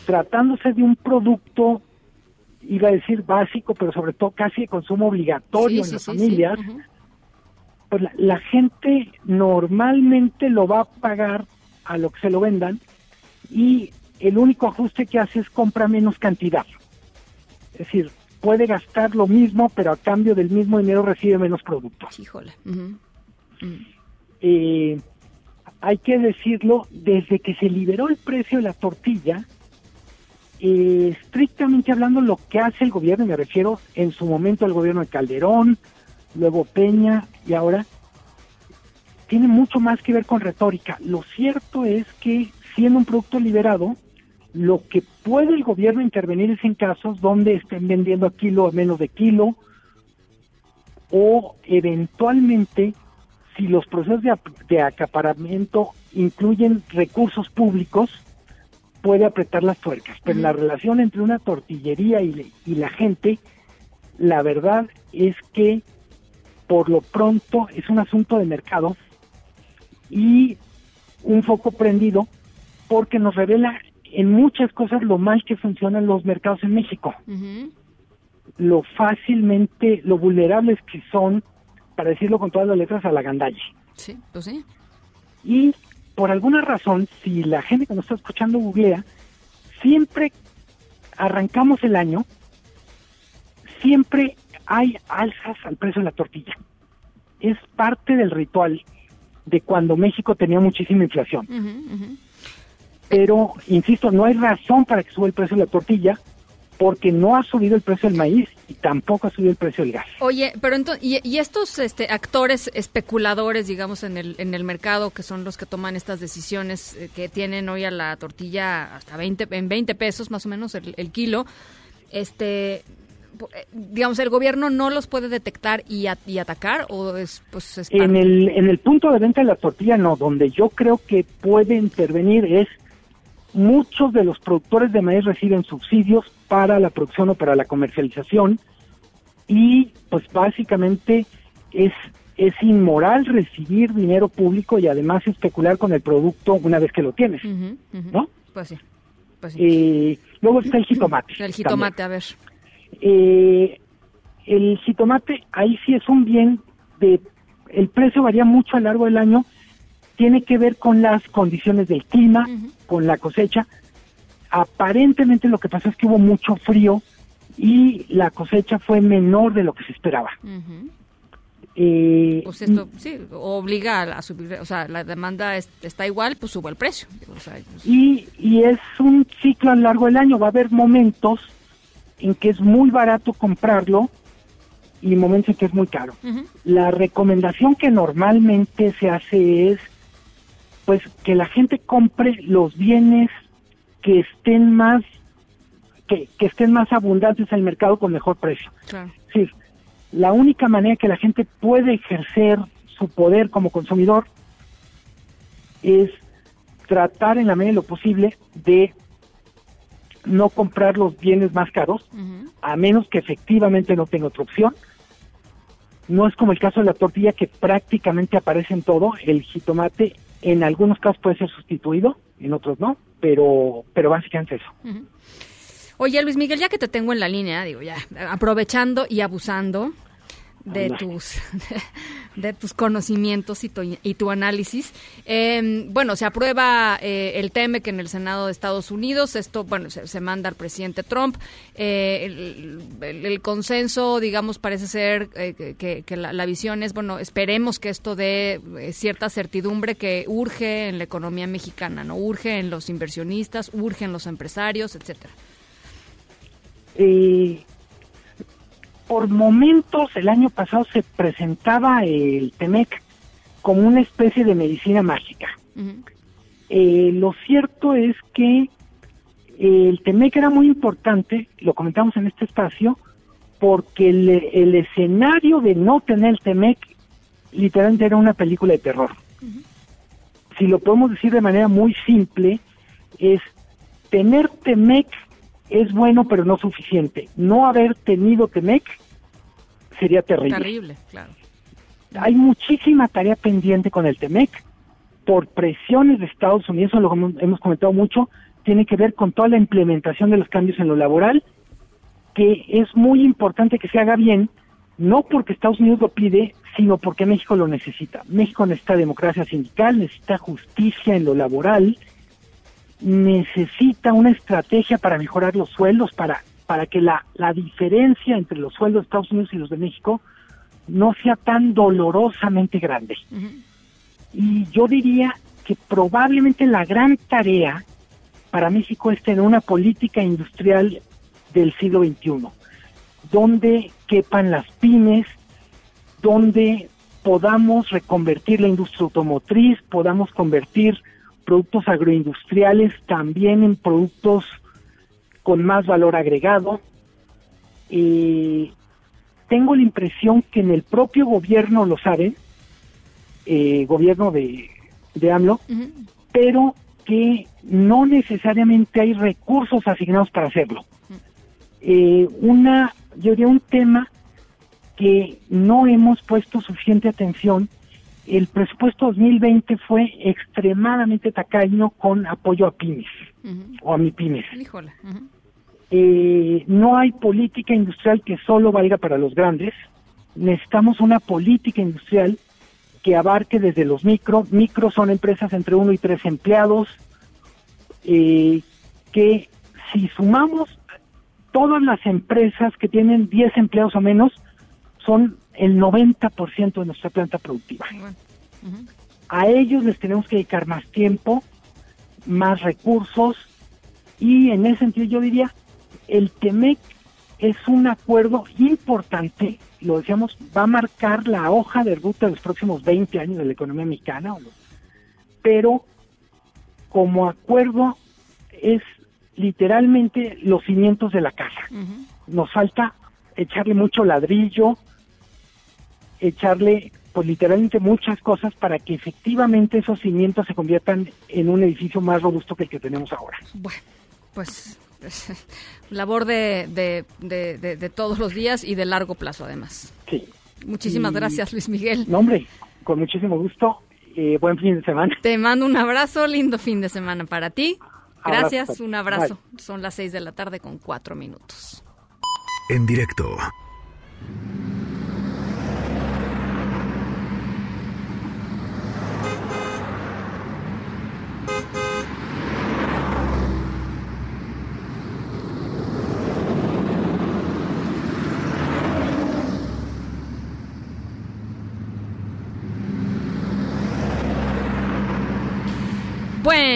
Tratándose de un producto, iba a decir básico, pero sobre todo casi de consumo obligatorio Sí, en las familias, pues la, la gente normalmente lo va a pagar a lo que se lo vendan y el único ajuste que hace es compra menos cantidad. Es decir, puede gastar lo mismo, pero a cambio del mismo dinero recibe menos productos. Híjole. Eh, hay que decirlo, desde que se liberó el precio de la tortilla, eh, estrictamente hablando, lo que hace el gobierno, me refiero en su momento al gobierno de Calderón, luego Peña y ahora, tiene mucho más que ver con retórica. Lo cierto es que siendo un producto liberado, lo que puede el gobierno intervenir es en casos donde estén vendiendo a kilo o menos de kilo, o eventualmente si los procesos de acaparamiento incluyen recursos públicos, puede apretar las tuercas. Pero la relación entre una tortillería y, y la gente, la verdad es que por lo pronto es un asunto de mercado y un foco prendido porque nos revela en muchas cosas lo mal que funcionan los mercados en México lo fácilmente, lo vulnerables que son, para decirlo con todas las letras, a la gandalle. Sí, pues sí. Y por alguna razón, si la gente que nos está escuchando googlea, siempre arrancamos el año, siempre hay alzas al precio de la tortilla. Es parte del ritual de cuando México tenía muchísima inflación. Pero, insisto, no hay razón para que suba el precio de la tortilla, porque no ha subido el precio del maíz y tampoco ha subido el precio del gas. Oye, pero entonces, y, y estos este, actores especuladores, digamos, en el, en el mercado, que son los que toman estas decisiones, eh, que tienen hoy a la tortilla hasta 20, en 20 pesos más o menos el, el kilo, este, eh, digamos, el gobierno no los puede detectar y, a- y atacar, o es, pues, es En el, en el punto de venta de la tortilla, no. Donde yo creo que puede intervenir es muchos de los productores de maíz reciben subsidios para la producción o para la comercialización y pues básicamente es es inmoral recibir dinero público y además especular con el producto una vez que lo tienes, ujú. ¿no? Pues sí. Pues sí. Eh, luego está el jitomate. el jitomate, a ver. Eh, el jitomate, ahí sí es un bien de, el precio varía mucho a lo largo del año, tiene que ver con las condiciones del clima, con la cosecha. Aparentemente lo que pasa es que hubo mucho frío y la cosecha fue menor de lo que se esperaba. Ujú. Eh, Pues esto, sí, obliga a, subir, o sea, la demanda es- está igual, pues sube el precio. O sea, pues, y, y es un ciclo a lo largo del año. Va a haber momentos en que es muy barato comprarlo y momentos en que es muy caro. La recomendación que normalmente se hace es pues que la gente compre los bienes que estén más que, que estén más abundantes en el mercado con mejor precio. Claro. Es decir, la única manera que la gente puede ejercer su poder como consumidor es tratar en la medida de lo posible de no comprar los bienes más caros, a menos que efectivamente no tenga otra opción. No es como el caso de la tortilla que prácticamente aparece en todo. El jitomate en algunos casos puede ser sustituido, en otros no, pero, pero básicamente eso. Oye, Luis Miguel, ya que te tengo en la línea, digo ya, aprovechando y abusando, de tus [LAUGHS] de, tus conocimientos y tu, y tu análisis. Em, bueno, se aprueba eh, el TEMEC en el Senado de Estados Unidos. Esto, bueno, se, manda al presidente Trump. Eh, el, consenso, digamos, parece ser eh, que, la, visión es, bueno, esperemos que esto dé cierta certidumbre que urge en la economía mexicana, ¿no? Urge en los inversionistas, urge en los empresarios, etcétera. Eh, por momentos el año pasado se presentaba el TEMEC como una especie de medicina mágica. Eh, lo cierto es que el TEMEC era muy importante, lo comentamos en este espacio, porque el, escenario de no tener el TEMEC literalmente era una película de terror. Si lo podemos decir de manera muy simple, es tener TEMEC es bueno pero no suficiente. No haber tenido Temec sería terrible. Terrible, claro. Hay muchísima tarea pendiente con el Temec por presiones de Estados Unidos, eso lo hemos comentado mucho, tiene que ver con toda la implementación de los cambios en lo laboral, que es muy importante que se haga bien, no porque Estados Unidos lo pide, sino porque México lo necesita. México necesita democracia sindical, necesita justicia en lo laboral, necesita una estrategia para mejorar los sueldos, para, para que la, la diferencia entre los sueldos de Estados Unidos y los de México no sea tan dolorosamente grande. Y yo diría que probablemente la gran tarea para México es tener una política industrial del siglo XXI, donde quepan las pymes, donde podamos reconvertir la industria automotriz, podamos convertir productos agroindustriales, también en productos con más valor agregado. tengo la impresión que en el propio gobierno lo saben, eh, gobierno de, de AMLO, pero que no necesariamente hay recursos asignados para hacerlo. Eh, una, yo diría un tema que no hemos puesto suficiente atención el presupuesto 2020 fue extremadamente tacaño con apoyo a pymes o a mi pymes. Eh, no hay política industrial que solo valga para los grandes. Necesitamos una política industrial que abarque desde los micro. Micro son empresas entre uno y tres empleados. Eh, que si sumamos todas las empresas que tienen 10 empleados o menos, son el 90% de nuestra planta productiva. A ellos les tenemos que dedicar más tiempo, más recursos y en ese sentido yo diría, el TEMEC es un acuerdo importante, lo decíamos, va a marcar la hoja de ruta de los próximos 20 años de la economía mexicana, pero como acuerdo es literalmente los cimientos de la casa. Nos falta echarle mucho ladrillo, echarle pues literalmente muchas cosas para que efectivamente esos cimientos se conviertan en un edificio más robusto que el que tenemos ahora. Bueno, pues [LAUGHS] labor de, de, todos los días y de largo plazo además. Sí. Muchísimas gracias Luis Miguel. No, hombre, con muchísimo gusto. Eh, buen fin de semana. Te mando un abrazo, lindo fin de semana para ti. Gracias, un abrazo. Son las seis de la tarde con cuatro minutos. En directo.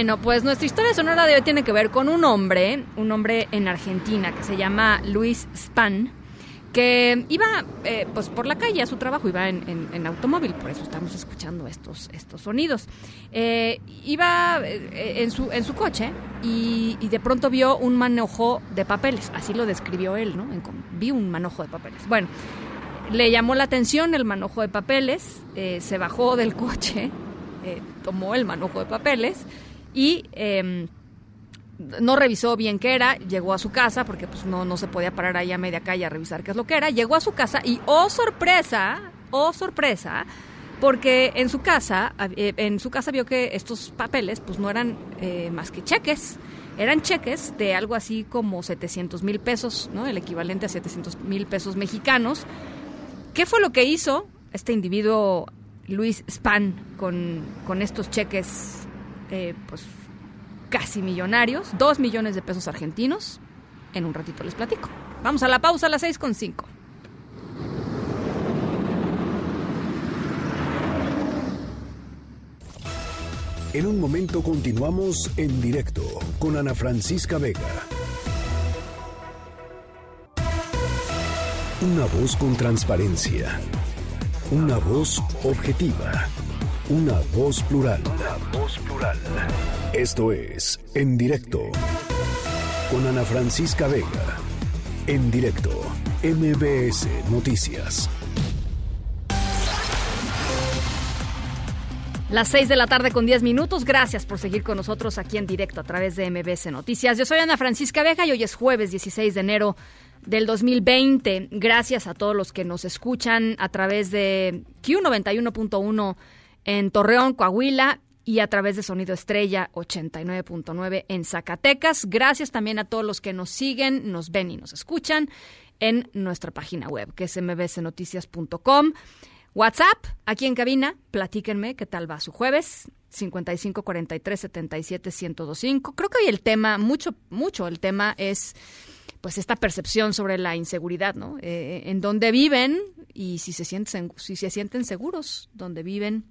Bueno, pues nuestra historia sonora de tiene que ver con un hombre, un hombre en Argentina que se llama Luis Span, que iba eh, pues por la calle a su trabajo, iba en, automóvil, por eso estamos escuchando estos, estos sonidos. Eh, iba eh, en, su, en su coche y, de pronto vio un manojo de papeles, así lo describió él, ¿no? vi un manojo de papeles. Bueno, le llamó la atención el manojo de papeles, se bajó del coche, tomó el manojo de papeles y em, no revisó bien qué era, llegó a su casa, porque pues no, no se podía parar ahí a media calle a revisar qué es lo que era, llegó a su casa y, oh sorpresa, oh sorpresa, porque en su casa, eh, en su casa vio que estos papeles pues no eran eh, más que cheques, eran cheques de algo así como 700 mil pesos, ¿no? El equivalente a 700 mil pesos mexicanos. ¿Qué fue lo que hizo este individuo Luis Span con, con estos cheques eh, pues casi millonarios, dos millones de pesos argentinos. En un ratito les platico. Vamos a la pausa a las seis con cinco. En un momento continuamos en directo con Ana Francisca Vega. Una voz con transparencia. Una voz objetiva. Una voz plural. Una voz plural. Esto es En Directo con Ana Francisca Vega. En directo, MBS Noticias. Las 6 de la tarde con 10 minutos. Gracias por seguir con nosotros aquí en directo a través de MBS Noticias. Yo soy Ana Francisca Vega y hoy es jueves 16 de enero del 2020. Gracias a todos los que nos escuchan a través de Q91.1 en Torreón, Coahuila, y a través de Sonido Estrella 89.9 en Zacatecas. Gracias también a todos los que nos siguen, nos ven y nos escuchan en nuestra página web, que es mbcnoticias.com. WhatsApp, aquí en cabina, platíquenme qué tal va su jueves. 55 43 77 1025. Creo que hoy el tema, mucho, mucho el tema es pues esta percepción sobre la inseguridad, ¿no? Eh, en dónde viven y si se sienten, si se sienten seguros, donde viven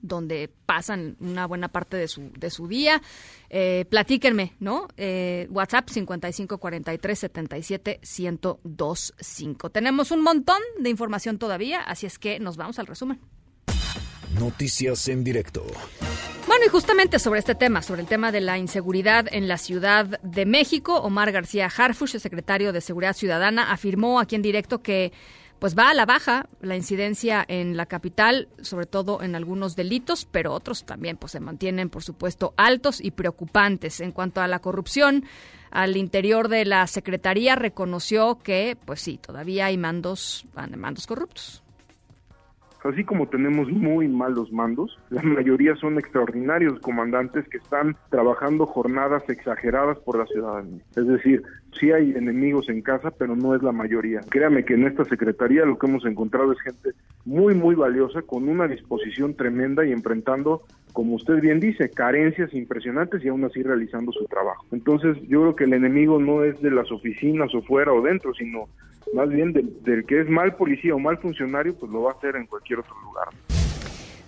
donde pasan una buena parte de su, de su día. Eh, platíquenme, ¿no? Eh, WhatsApp 5543 77 1025. Tenemos un montón de información todavía, así es que nos vamos al resumen. Noticias en directo. Bueno, y justamente sobre este tema, sobre el tema de la inseguridad en la Ciudad de México, Omar García Harfush, el secretario de Seguridad Ciudadana, afirmó aquí en directo que pues va a la baja la incidencia en la capital, sobre todo en algunos delitos, pero otros también pues se mantienen, por supuesto, altos y preocupantes. En cuanto a la corrupción, al interior de la Secretaría reconoció que, pues sí, todavía hay mandos, mandos corruptos. Así como tenemos muy malos mandos, la mayoría son extraordinarios comandantes que están trabajando jornadas exageradas por la ciudadanía. Es decir, sí hay enemigos en casa, pero no es la mayoría. Créame que en esta secretaría lo que hemos encontrado es gente muy, muy valiosa, con una disposición tremenda y enfrentando, como usted bien dice, carencias impresionantes y aún así realizando su trabajo. Entonces, yo creo que el enemigo no es de las oficinas o fuera o dentro, sino más bien del, que es mal policía o mal funcionario, pues lo va a hacer en cualquier otro lugar.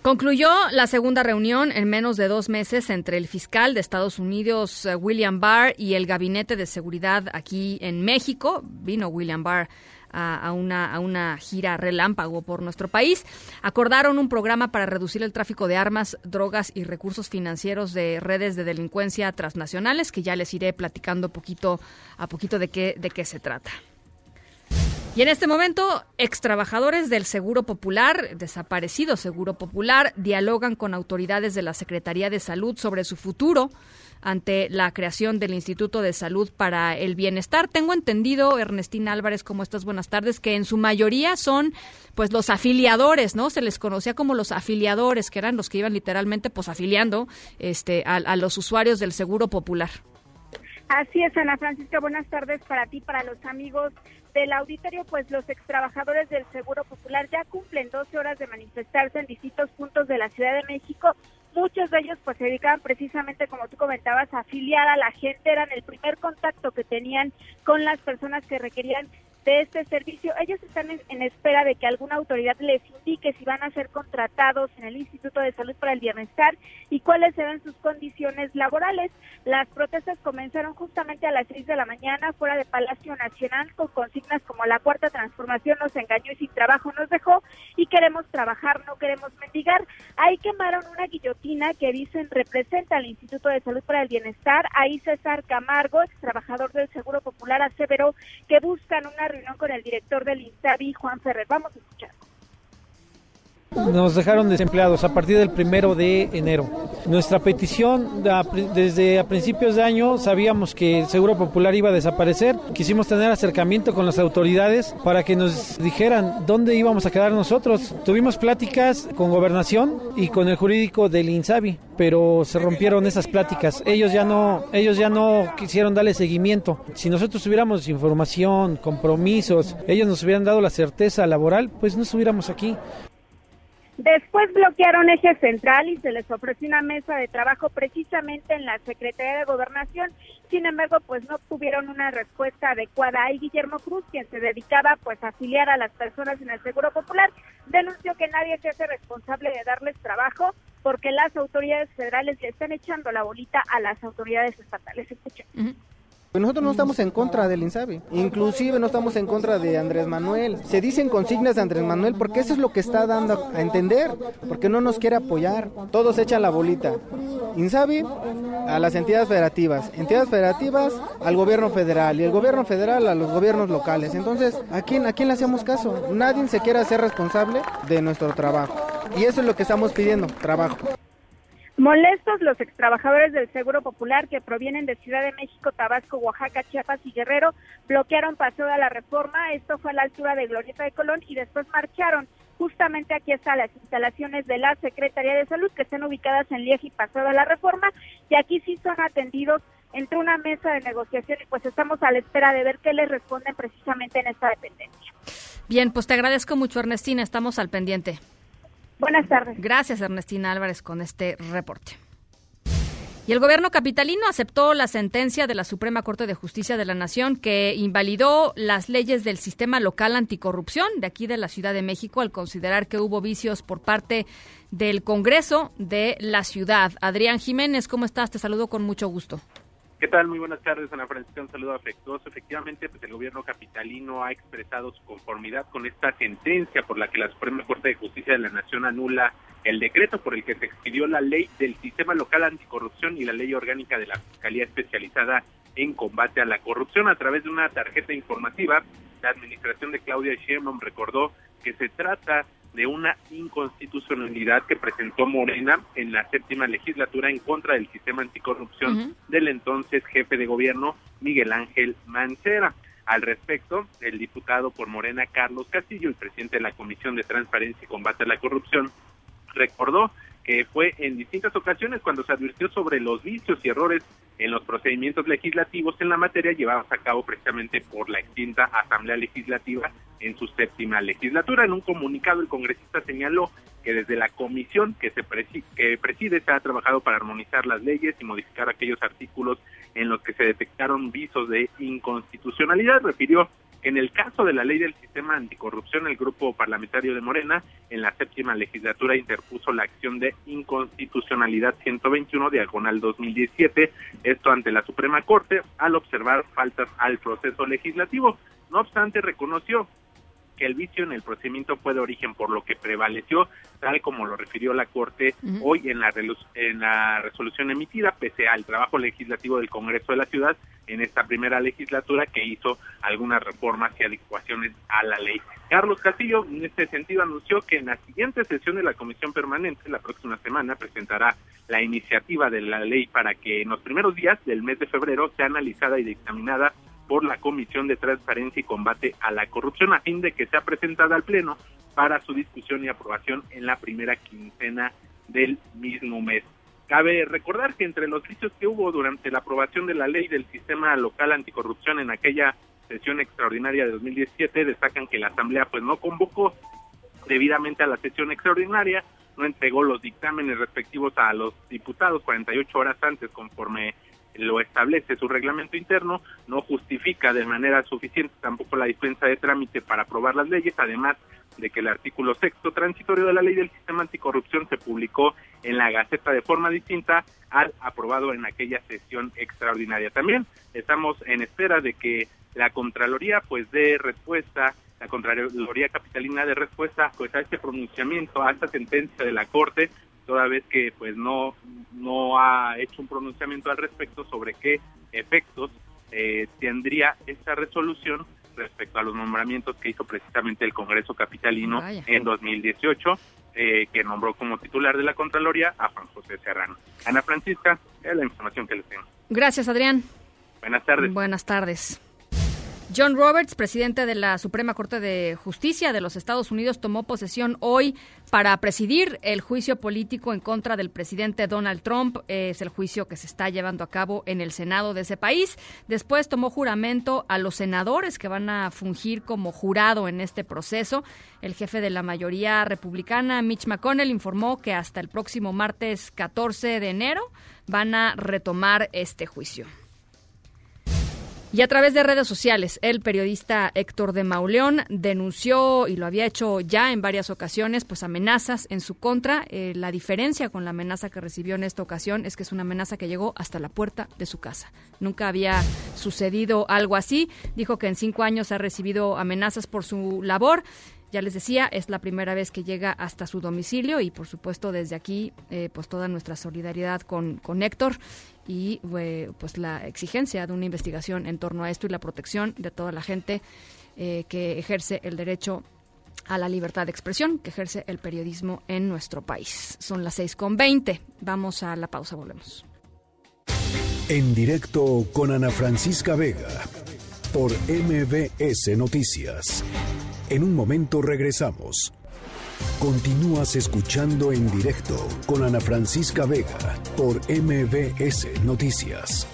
Concluyó la segunda reunión en menos de dos meses entre el fiscal de Estados Unidos, eh, William Barr, y el gabinete de seguridad aquí en México. Vino William Barr a, una, a una gira relámpago por nuestro país. Acordaron un programa para reducir el tráfico de armas, drogas y recursos financieros de redes de delincuencia transnacionales, que ya les iré platicando poquito a poquito de qué, de qué se trata. Y en este momento, ex trabajadores del Seguro Popular, desaparecido Seguro Popular, dialogan con autoridades de la Secretaría de Salud sobre su futuro ante la creación del Instituto de Salud para el Bienestar. Tengo entendido, Ernestina Álvarez, como estas buenas tardes, que en su mayoría son pues los afiliadores, ¿no? Se les conocía como los afiliadores, que eran los que iban literalmente pues afiliando este a, a los usuarios del Seguro Popular. Así es, Ana Francisca, buenas tardes para ti, para los amigos del auditorio, pues los extrabajadores del Seguro Popular ya cumplen 12 horas de manifestarse en distintos puntos de la Ciudad de México. Muchos de ellos pues se dedicaban precisamente, como tú comentabas, a afiliar a la gente, eran el primer contacto que tenían con las personas que requerían de este servicio. Ellos están en, espera de que alguna autoridad les indique si van a ser contratados en el Instituto de Salud para el Bienestar y cuáles serán sus condiciones laborales. Las protestas comenzaron justamente a las 6 de la mañana fuera de Palacio Nacional con consignas como la cuarta transformación nos engañó y sin trabajo nos dejó y queremos trabajar, no queremos mendigar. Ahí quemaron una guillotina que dicen representa al Instituto de Salud para el Bienestar. Ahí César Camargo, ex trabajador del Seguro Popular, aseveró que buscan una con el director del INSABI, Juan Ferrer. Vamos a escuchar. Nos dejaron desempleados a partir del primero de enero. Nuestra petición desde a principios de año sabíamos que el Seguro Popular iba a desaparecer. Quisimos tener acercamiento con las autoridades para que nos dijeran dónde íbamos a quedar nosotros. Tuvimos pláticas con gobernación y con el jurídico del INSABI, pero se rompieron esas pláticas. Ellos ya no, ellos ya no quisieron darle seguimiento. Si nosotros tuviéramos información, compromisos, ellos nos hubieran dado la certeza laboral, pues no estuviéramos aquí. Después bloquearon eje central y se les ofreció una mesa de trabajo precisamente en la Secretaría de Gobernación. Sin embargo, pues no tuvieron una respuesta adecuada. Y Guillermo Cruz, quien se dedicaba pues a afiliar a las personas en el Seguro Popular, denunció que nadie se hace responsable de darles trabajo porque las autoridades federales le están echando la bolita a las autoridades estatales. Escuchen. Nosotros no estamos en contra del INSABI, inclusive no estamos en contra de Andrés Manuel. Se dicen consignas de Andrés Manuel porque eso es lo que está dando a entender, porque no nos quiere apoyar. Todos echan la bolita. INSABI a las entidades federativas, entidades federativas al gobierno federal y el gobierno federal a los gobiernos locales. Entonces, ¿a quién, a quién le hacemos caso? Nadie se quiere hacer responsable de nuestro trabajo. Y eso es lo que estamos pidiendo, trabajo. Molestos los extrabajadores del Seguro Popular que provienen de Ciudad de México, Tabasco, Oaxaca, Chiapas y Guerrero bloquearon Paseo de la Reforma. Esto fue a la altura de Glorieta de Colón y después marcharon. Justamente aquí están las instalaciones de la Secretaría de Salud que están ubicadas en Lieja y Paseo de la Reforma y aquí sí son atendidos entre una mesa de negociación y pues estamos a la espera de ver qué les responden precisamente en esta dependencia. Bien, pues te agradezco mucho Ernestina, estamos al pendiente. Buenas tardes. Gracias, Ernestina Álvarez, con este reporte. Y el gobierno capitalino aceptó la sentencia de la Suprema Corte de Justicia de la Nación que invalidó las leyes del sistema local anticorrupción de aquí de la Ciudad de México al considerar que hubo vicios por parte del Congreso de la ciudad. Adrián Jiménez, ¿cómo estás? Te saludo con mucho gusto. ¿Qué tal? Muy buenas tardes, Ana Francisca. Un saludo afectuoso. Efectivamente, pues el gobierno capitalino ha expresado su conformidad con esta sentencia por la que la Suprema Corte de Justicia de la Nación anula el decreto por el que se expidió la ley del sistema local anticorrupción y la ley orgánica de la Fiscalía Especializada en combate a la corrupción. A través de una tarjeta informativa, la administración de Claudia Sheinbaum recordó que se trata de una inconstitucionalidad que presentó Morena en la séptima legislatura en contra del sistema anticorrupción del entonces jefe de gobierno Miguel Ángel Mancera. Al respecto, el diputado por Morena Carlos Castillo, el presidente de la Comisión de Transparencia y Combate a la Corrupción, recordó que fue en distintas ocasiones cuando se advirtió sobre los vicios y errores en los procedimientos legislativos en la materia llevados a cabo precisamente por la extinta Asamblea Legislativa en su séptima legislatura. En un comunicado el congresista señaló que desde la comisión que se que preside se ha trabajado para armonizar las leyes y modificar aquellos artículos en los que se detectaron visos de inconstitucionalidad. Refirió en el caso de la ley del sistema anticorrupción, el grupo parlamentario de Morena en la séptima legislatura interpuso la acción de inconstitucionalidad 121 diagonal 2017, esto ante la Suprema Corte, al observar faltas al proceso legislativo. No obstante, reconoció que el vicio en el procedimiento fue de origen por lo que prevaleció, tal como lo refirió la Corte hoy en la, en la resolución emitida, pese al trabajo legislativo del Congreso de la Ciudad en esta primera legislatura que hizo algunas reformas y adecuaciones a la ley. Carlos Castillo, en este sentido, anunció que en la siguiente sesión de la Comisión Permanente, la próxima semana, presentará la iniciativa de la ley para que en los primeros días del mes de febrero sea analizada y dictaminada por la Comisión de Transparencia y Combate a la Corrupción a fin de que sea presentada al Pleno para su discusión y aprobación en la primera quincena del mismo mes. Cabe recordar que entre los vicios que hubo durante la aprobación de la ley del sistema local anticorrupción en aquella sesión extraordinaria de 2017 destacan que la Asamblea pues no convocó debidamente a la sesión extraordinaria, no entregó los dictámenes respectivos a los diputados 48 horas antes conforme lo establece su reglamento interno, no justifica de manera suficiente tampoco la dispensa de trámite para aprobar las leyes, además de que el artículo sexto transitorio de la ley del sistema anticorrupción se publicó en la Gaceta de forma distinta al aprobado en aquella sesión extraordinaria. También estamos en espera de que la Contraloría pues dé respuesta, la Contraloría Capitalina de respuesta pues a este pronunciamiento, a esta sentencia de la Corte, toda vez que pues no, no ha hecho un pronunciamiento al respecto sobre qué efectos eh, tendría esta resolución respecto a los nombramientos que hizo precisamente el Congreso Capitalino en 2018, eh, que nombró como titular de la Contraloría a Juan José Serrano. Ana Francisca, es la información que les tengo. Gracias, Adrián. Buenas tardes. Buenas tardes. John Roberts, presidente de la Suprema Corte de Justicia de los Estados Unidos, tomó posesión hoy para presidir el juicio político en contra del presidente Donald Trump. Es el juicio que se está llevando a cabo en el Senado de ese país. Después tomó juramento a los senadores que van a fungir como jurado en este proceso. El jefe de la mayoría republicana, Mitch McConnell, informó que hasta el próximo martes 14 de enero van a retomar este juicio. Y a través de redes sociales, el periodista Héctor de Mauleón denunció, y lo había hecho ya en varias ocasiones, pues amenazas en su contra. Eh, la diferencia con la amenaza que recibió en esta ocasión es que es una amenaza que llegó hasta la puerta de su casa. Nunca había sucedido algo así. Dijo que en cinco años ha recibido amenazas por su labor. Ya les decía, es la primera vez que llega hasta su domicilio y por supuesto desde aquí eh, pues toda nuestra solidaridad con, con Héctor y eh, pues la exigencia de una investigación en torno a esto y la protección de toda la gente eh, que ejerce el derecho a la libertad de expresión, que ejerce el periodismo en nuestro país. Son las seis con veinte. Vamos a la pausa, volvemos. En directo con Ana Francisca Vega por MBS Noticias. En un momento regresamos. Continúas escuchando en directo con Ana Francisca Vega por MBS Noticias.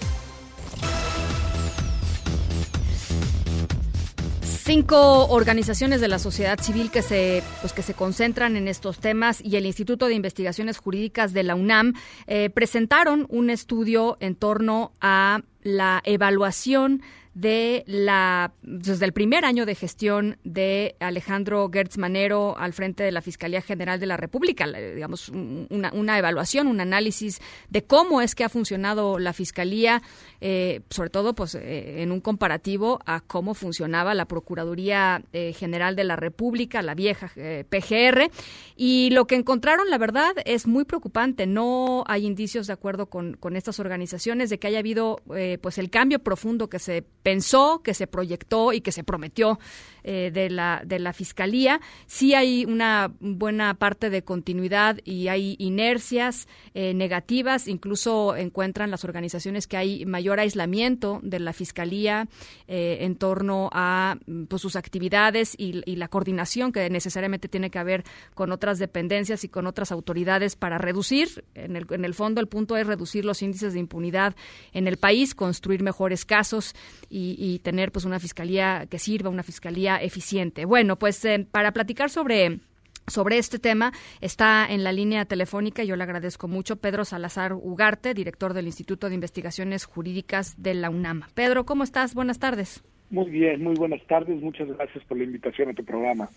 Cinco organizaciones de la sociedad civil que se, pues, que se concentran en estos temas y el Instituto de Investigaciones Jurídicas de la UNAM eh, presentaron un estudio en torno a la evaluación de la desde el primer año de gestión de Alejandro Gertz Manero al frente de la Fiscalía General de la República, digamos una, una evaluación, un análisis de cómo es que ha funcionado la Fiscalía, eh, sobre todo pues eh, en un comparativo a cómo funcionaba la Procuraduría eh, General de la República, la vieja PGR, y lo que encontraron, la verdad, es muy preocupante. No hay indicios de acuerdo con, con estas organizaciones de que haya habido pues el cambio profundo que se pensó, que se proyectó y que se prometió eh, de, la, de la Fiscalía. Sí hay una buena parte de continuidad y hay inercias eh, negativas. Incluso encuentran las organizaciones que hay mayor aislamiento de la Fiscalía eh, en torno a pues, sus actividades y, y la coordinación que necesariamente tiene que haber con otras dependencias y con otras autoridades para reducir, en el, en el fondo el punto es reducir los índices de impunidad en el país, construir mejores casos y, tener pues una fiscalía que sirva, una fiscalía eficiente. Bueno, pues eh, para platicar sobre sobre este tema está en la línea telefónica, yo le agradezco mucho, Pedro Salazar Ugarte, director del Instituto de Investigaciones Jurídicas de la UNAM. Pedro, ¿cómo estás? Buenas tardes. Muy bien, muy buenas tardes. Muchas gracias por la invitación a tu programa.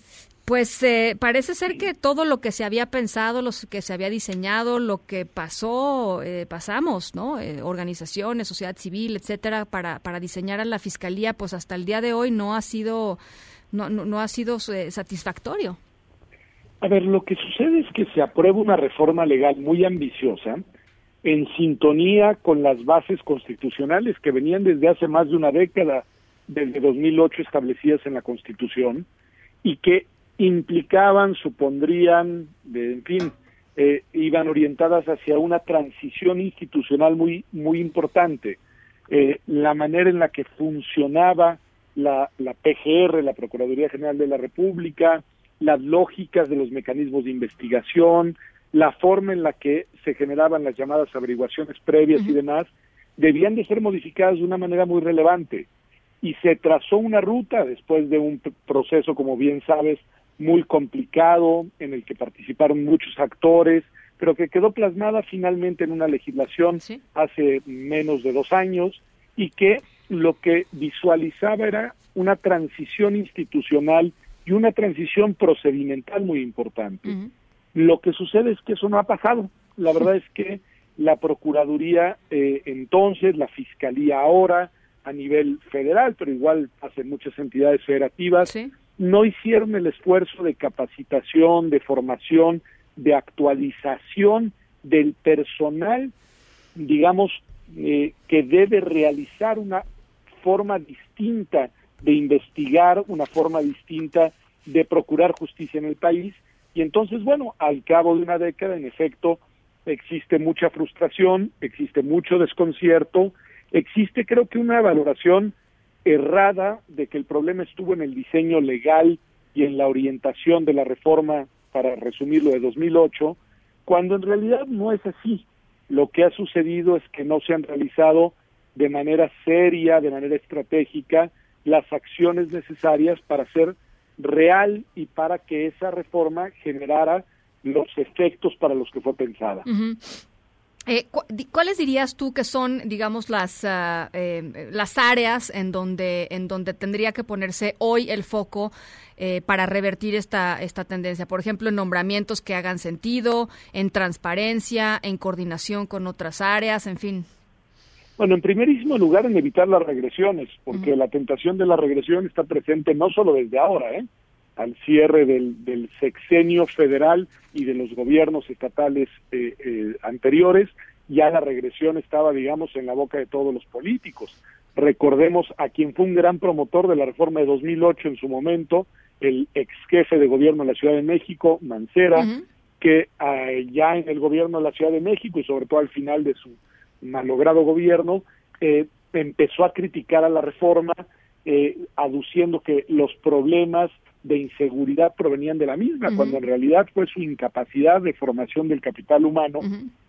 Pues eh, parece ser que todo lo que se había pensado, lo que se había diseñado, lo que pasó, eh, pasamos, ¿no? Eh, organizaciones, sociedad civil, etcétera, para, para diseñar a la fiscalía, pues hasta el día de hoy no ha sido, no, no, no ha sido satisfactorio. A ver, lo que sucede es que se aprueba una reforma legal muy ambiciosa en sintonía con las bases constitucionales que venían desde hace más de una década desde 2008 establecidas en la Constitución y que implicaban, supondrían, de, en fin, eh, iban orientadas hacia una transición institucional muy muy importante. Eh, la manera en la que funcionaba la, la PGR, la Procuraduría General de la República, las lógicas de los mecanismos de investigación, la forma en la que se generaban las llamadas averiguaciones previas y demás, debían de ser modificadas de una manera muy relevante y se trazó una ruta después de un proceso, como bien sabes, muy complicado, en el que participaron muchos actores, pero que quedó plasmada finalmente en una legislación hace menos de dos años y que lo que visualizaba era una transición institucional y una transición procedimental muy importante. Lo que sucede es que eso no ha pasado. La verdad es que la Procuraduría eh, entonces, la Fiscalía ahora, a nivel federal, pero igual hacen muchas entidades federativas, no hicieron el esfuerzo de capacitación, de formación, de actualización del personal, digamos, eh, que debe realizar una forma distinta de investigar, una forma distinta de procurar justicia en el país. Y entonces, bueno, al cabo de una década, en efecto, existe mucha frustración, existe mucho desconcierto, existe creo que una valoración errada de que el problema estuvo en el diseño legal y en la orientación de la reforma, para resumirlo, de 2008, cuando en realidad no es así. Lo que ha sucedido es que no se han realizado de manera seria, de manera estratégica, las acciones necesarias para hacer real y para que esa reforma generara los efectos para los que fue pensada. Eh, ¿Cuáles dirías tú que son, digamos, las ah, eh, las áreas en donde en donde tendría que ponerse hoy el foco eh, para revertir esta esta tendencia? Por ejemplo, en nombramientos que hagan sentido, en transparencia, en coordinación con otras áreas, en fin. Bueno, en primerísimo lugar, en evitar las regresiones, porque la tentación de la regresión está presente no solo desde ahora, ¿eh? Al cierre del, del, sexenio federal y de los gobiernos estatales eh, eh, anteriores, ya la regresión estaba, digamos, en la boca de todos los políticos. Recordemos a quien fue un gran promotor de la reforma de 2008 en su momento, el ex jefe de gobierno de la Ciudad de México, Mancera, que eh, ya en el gobierno de la Ciudad de México y sobre todo al final de su malogrado gobierno, empezó a criticar a la reforma, aduciendo que los problemas de inseguridad provenían de la misma, cuando en realidad fue su incapacidad de formación del capital humano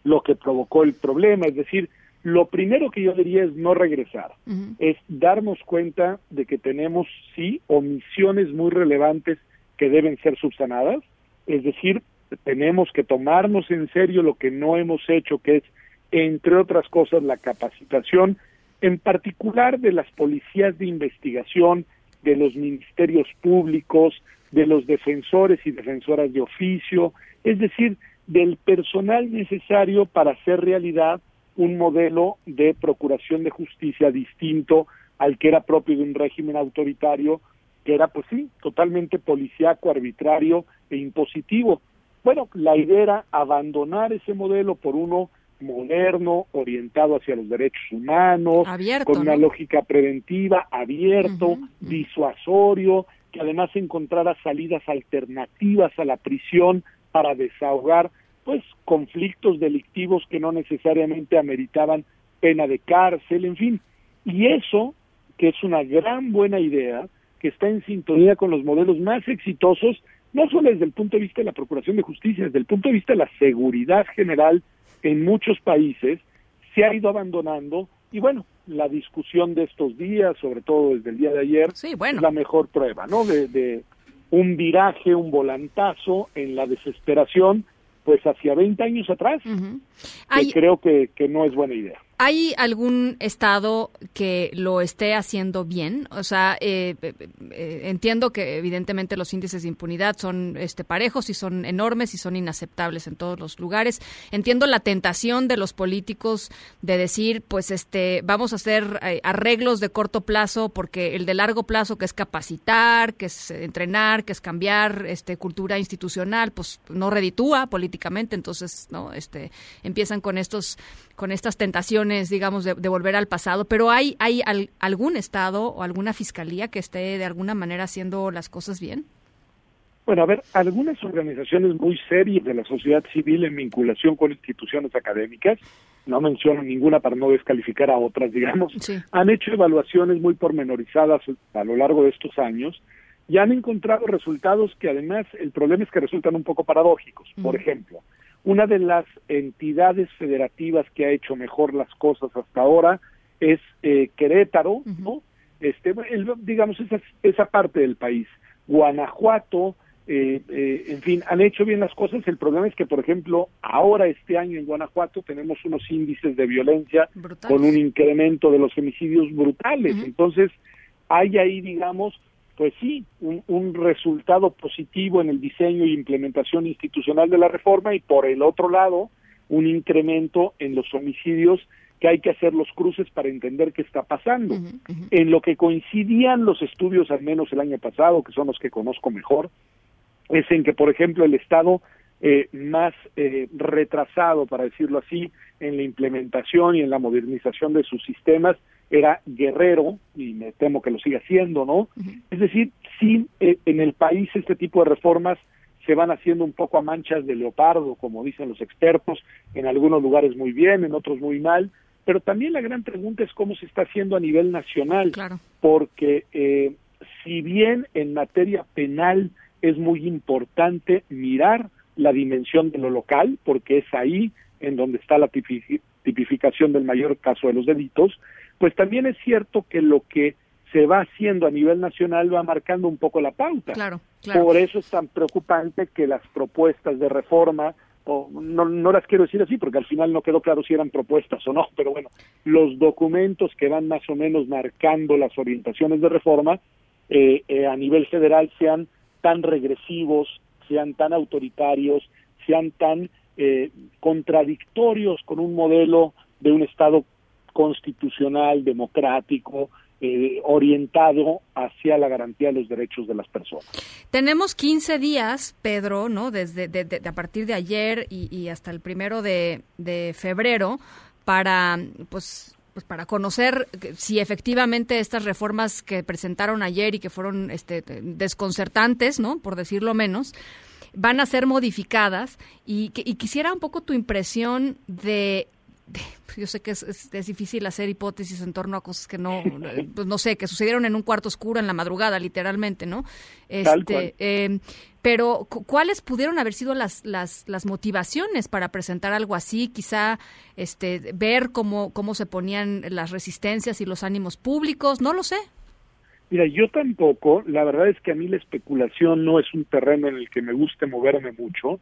lo que provocó el problema. Es decir, lo primero que yo diría es no regresar, es darnos cuenta de que tenemos, sí, omisiones muy relevantes que deben ser subsanadas, es decir, tenemos que tomarnos en serio lo que no hemos hecho, que es, entre otras cosas, la capacitación, en particular de las policías de investigación, de los ministerios públicos, de los defensores y defensoras de oficio, es decir, del personal necesario para hacer realidad un modelo de procuración de justicia distinto al que era propio de un régimen autoritario, que era, pues sí, totalmente policíaco, arbitrario e impositivo. Bueno, la idea era abandonar ese modelo por uno moderno, orientado hacia los derechos humanos, con una lógica preventiva, abierto, disuasorio, que además encontrara salidas alternativas a la prisión para desahogar pues conflictos delictivos que no necesariamente ameritaban pena de cárcel, en fin. Y eso, que es una gran buena idea, que está en sintonía con los modelos más exitosos, no solo desde el punto de vista de la Procuración de Justicia, desde el punto de vista de la seguridad general en muchos países se ha ido abandonando y bueno, la discusión de estos días, sobre todo desde el día de ayer, es la mejor prueba, ¿no? De, un viraje, un volantazo en la desesperación, pues hacia 20 años atrás, que creo que, que no es buena idea. ¿Hay algún estado que lo esté haciendo bien? O sea, eh, eh, eh, entiendo que evidentemente los índices de impunidad son este, parejos y son enormes y son inaceptables en todos los lugares. Entiendo la tentación de los políticos de decir, pues, este, vamos a hacer arreglos de corto plazo porque el de largo plazo, que es capacitar, que es entrenar, que es cambiar este, cultura institucional, pues no reditúa políticamente. Entonces, no, este, empiezan con estos, con estas tentaciones digamos, de, volver al pasado, pero ¿hay, hay algún Estado o alguna fiscalía que esté de alguna manera haciendo las cosas bien? Bueno, a ver, algunas organizaciones muy serias de la sociedad civil en vinculación con instituciones académicas, no menciono ninguna para no descalificar a otras, digamos, han hecho evaluaciones muy pormenorizadas a lo largo de estos años y han encontrado resultados que además el problema es que resultan un poco paradójicos. Por ejemplo, una de las entidades federativas que ha hecho mejor las cosas hasta ahora es eh, Querétaro, ¿no? Este, digamos, esa, esa parte del país. Guanajuato eh, eh, en fin, han hecho bien las cosas. El problema es que, por ejemplo, ahora este año en Guanajuato tenemos unos índices de violencia con un incremento de los homicidios brutales. Entonces, hay ahí, digamos, pues sí, un, un, resultado positivo en el diseño y implementación institucional de la reforma y por el otro lado, un incremento en los homicidios que hay que hacer los cruces para entender qué está pasando. En lo que coincidían los estudios, al menos el año pasado, que son los que conozco mejor, es en que, por ejemplo, el Estado eh, más eh, retrasado, para decirlo así, en la implementación y en la modernización de sus sistemas era Guerrero, y me temo que lo siga siendo, ¿no? Es decir, sí, eh, en el país este tipo de reformas se van haciendo un poco a manchas de leopardo, como dicen los expertos, en algunos lugares muy bien, en otros muy mal, pero también la gran pregunta es cómo se está haciendo a nivel nacional, porque eh, si bien en materia penal es muy importante mirar la dimensión de lo local, porque es ahí en donde está la tipificación del mayor caso de los delitos, pues también es cierto que lo que se va haciendo a nivel nacional va marcando un poco la pauta. Por eso es tan preocupante que las propuestas de reforma no, no las quiero decir así porque al final no quedó claro si eran propuestas o no, pero bueno, los documentos que van más o menos marcando las orientaciones de reforma eh, eh, a nivel federal sean tan regresivos, sean tan autoritarios, sean tan eh, contradictorios con un modelo de un Estado constitucional, democrático, eh, orientado hacia la garantía de los derechos de las personas. Tenemos 15 días, Pedro, ¿no? Desde a partir de ayer y, hasta el primero de, febrero para, pues, pues para conocer si efectivamente estas reformas que presentaron ayer y que fueron este, desconcertantes, ¿no? Por decirlo menos, van a ser modificadas y, y quisiera un poco tu impresión de yo sé que es, difícil hacer hipótesis en torno a cosas que no, [LAUGHS] pues no sé, que sucedieron en un cuarto oscuro en la madrugada, literalmente, ¿no? Este, em, pero ¿cuáles pudieron haber sido las, las, las motivaciones para presentar algo así? Quizá este, ver cómo, cómo se ponían las resistencias y los ánimos públicos, no lo sé. Mira, yo tampoco, la verdad es que a mí la especulación no es un terreno en el que me guste moverme mucho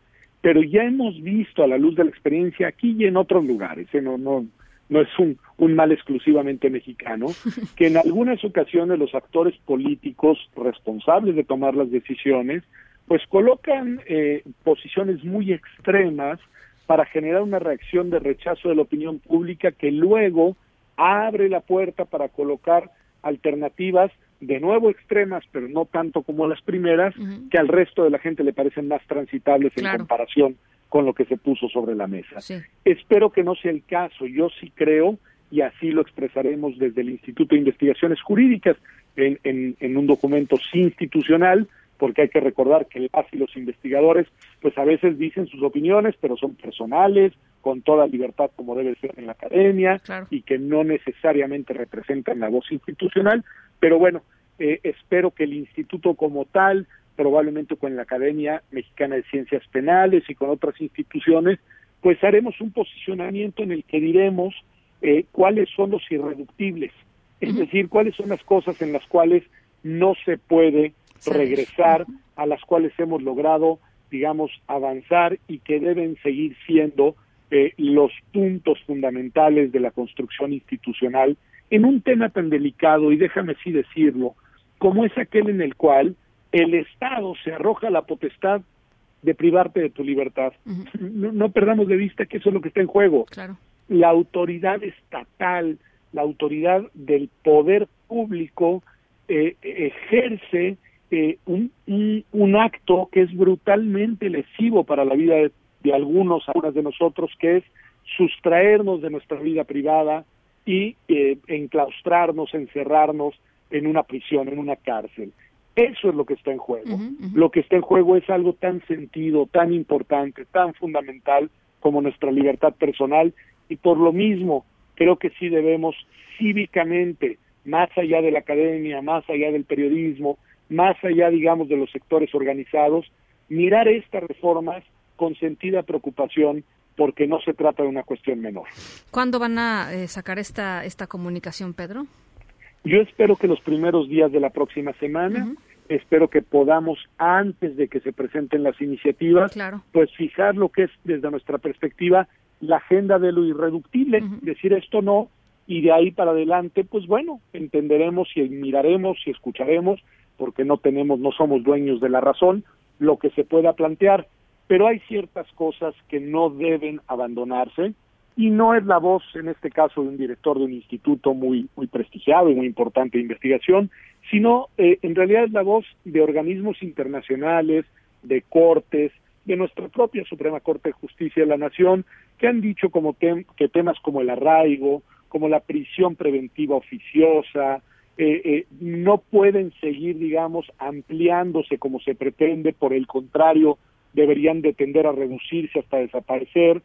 pero ya hemos visto a la luz de la experiencia aquí y en otros lugares, ¿eh? no, no, no es un, un mal exclusivamente mexicano, [LAUGHS] que en algunas ocasiones los actores políticos responsables de tomar las decisiones, pues colocan eh, posiciones muy extremas para generar una reacción de rechazo de la opinión pública que luego abre la puerta para colocar alternativas de nuevo extremas, pero no tanto como las primeras, que al resto de la gente le parecen más transitables en comparación con lo que se puso sobre la mesa. Espero que no sea el caso. Yo sí creo, y así lo expresaremos desde el Instituto de Investigaciones Jurídicas en, en, en un documento institucional, porque hay que recordar que las y los investigadores, pues a veces dicen sus opiniones, pero son personales, con toda libertad como debe ser en la academia, y que no necesariamente representan la voz institucional, pero bueno, eh, espero que el instituto como tal, probablemente con la Academia Mexicana de Ciencias Penales y con otras instituciones, pues haremos un posicionamiento en el que diremos eh, cuáles son los irreductibles, es decir, cuáles son las cosas en las cuales no se puede regresar, a las cuales hemos logrado, digamos, avanzar y que deben seguir siendo eh, los puntos fundamentales de la construcción institucional en un tema tan delicado, y déjame sí decirlo, como es aquel en el cual el Estado se arroja la potestad de privarte de tu libertad. no, perdamos de vista que eso es lo que está en juego. La autoridad estatal, la autoridad del poder público eh, ejerce eh, un, un, acto que es brutalmente lesivo para la vida de, de algunos, algunas de nosotros, que es sustraernos de nuestra vida privada, y eh, enclaustrarnos, encerrarnos en una prisión, en una cárcel. Eso es lo que está en juego. Lo que está en juego es algo tan sentido, tan importante, tan fundamental como nuestra libertad personal y por lo mismo creo que sí debemos cívicamente, más allá de la academia, más allá del periodismo, más allá, digamos, de los sectores organizados, mirar estas reformas con sentida preocupación porque no se trata de una cuestión menor. ¿Cuándo van a eh, sacar esta, esta comunicación, Pedro? Yo espero que los primeros días de la próxima semana, espero que podamos, antes de que se presenten las iniciativas, Claro. pues fijar lo que es, desde nuestra perspectiva, la agenda de lo irreductible, decir esto no, y de ahí para adelante, pues bueno, entenderemos y miraremos y escucharemos, porque no tenemos, no somos dueños de la razón, lo que se pueda plantear, pero hay ciertas cosas que no deben abandonarse, y no es la voz, en este caso, de un director de un instituto muy, muy prestigiado y muy importante de investigación, sino eh, en realidad es la voz de organismos internacionales, de cortes, de nuestra propia Suprema Corte de Justicia de la Nación, que han dicho como tem- que temas como el arraigo, como la prisión preventiva oficiosa, eh, eh, no pueden seguir, digamos, ampliándose como se pretende, por el contrario, deberían de tender a reducirse hasta desaparecer,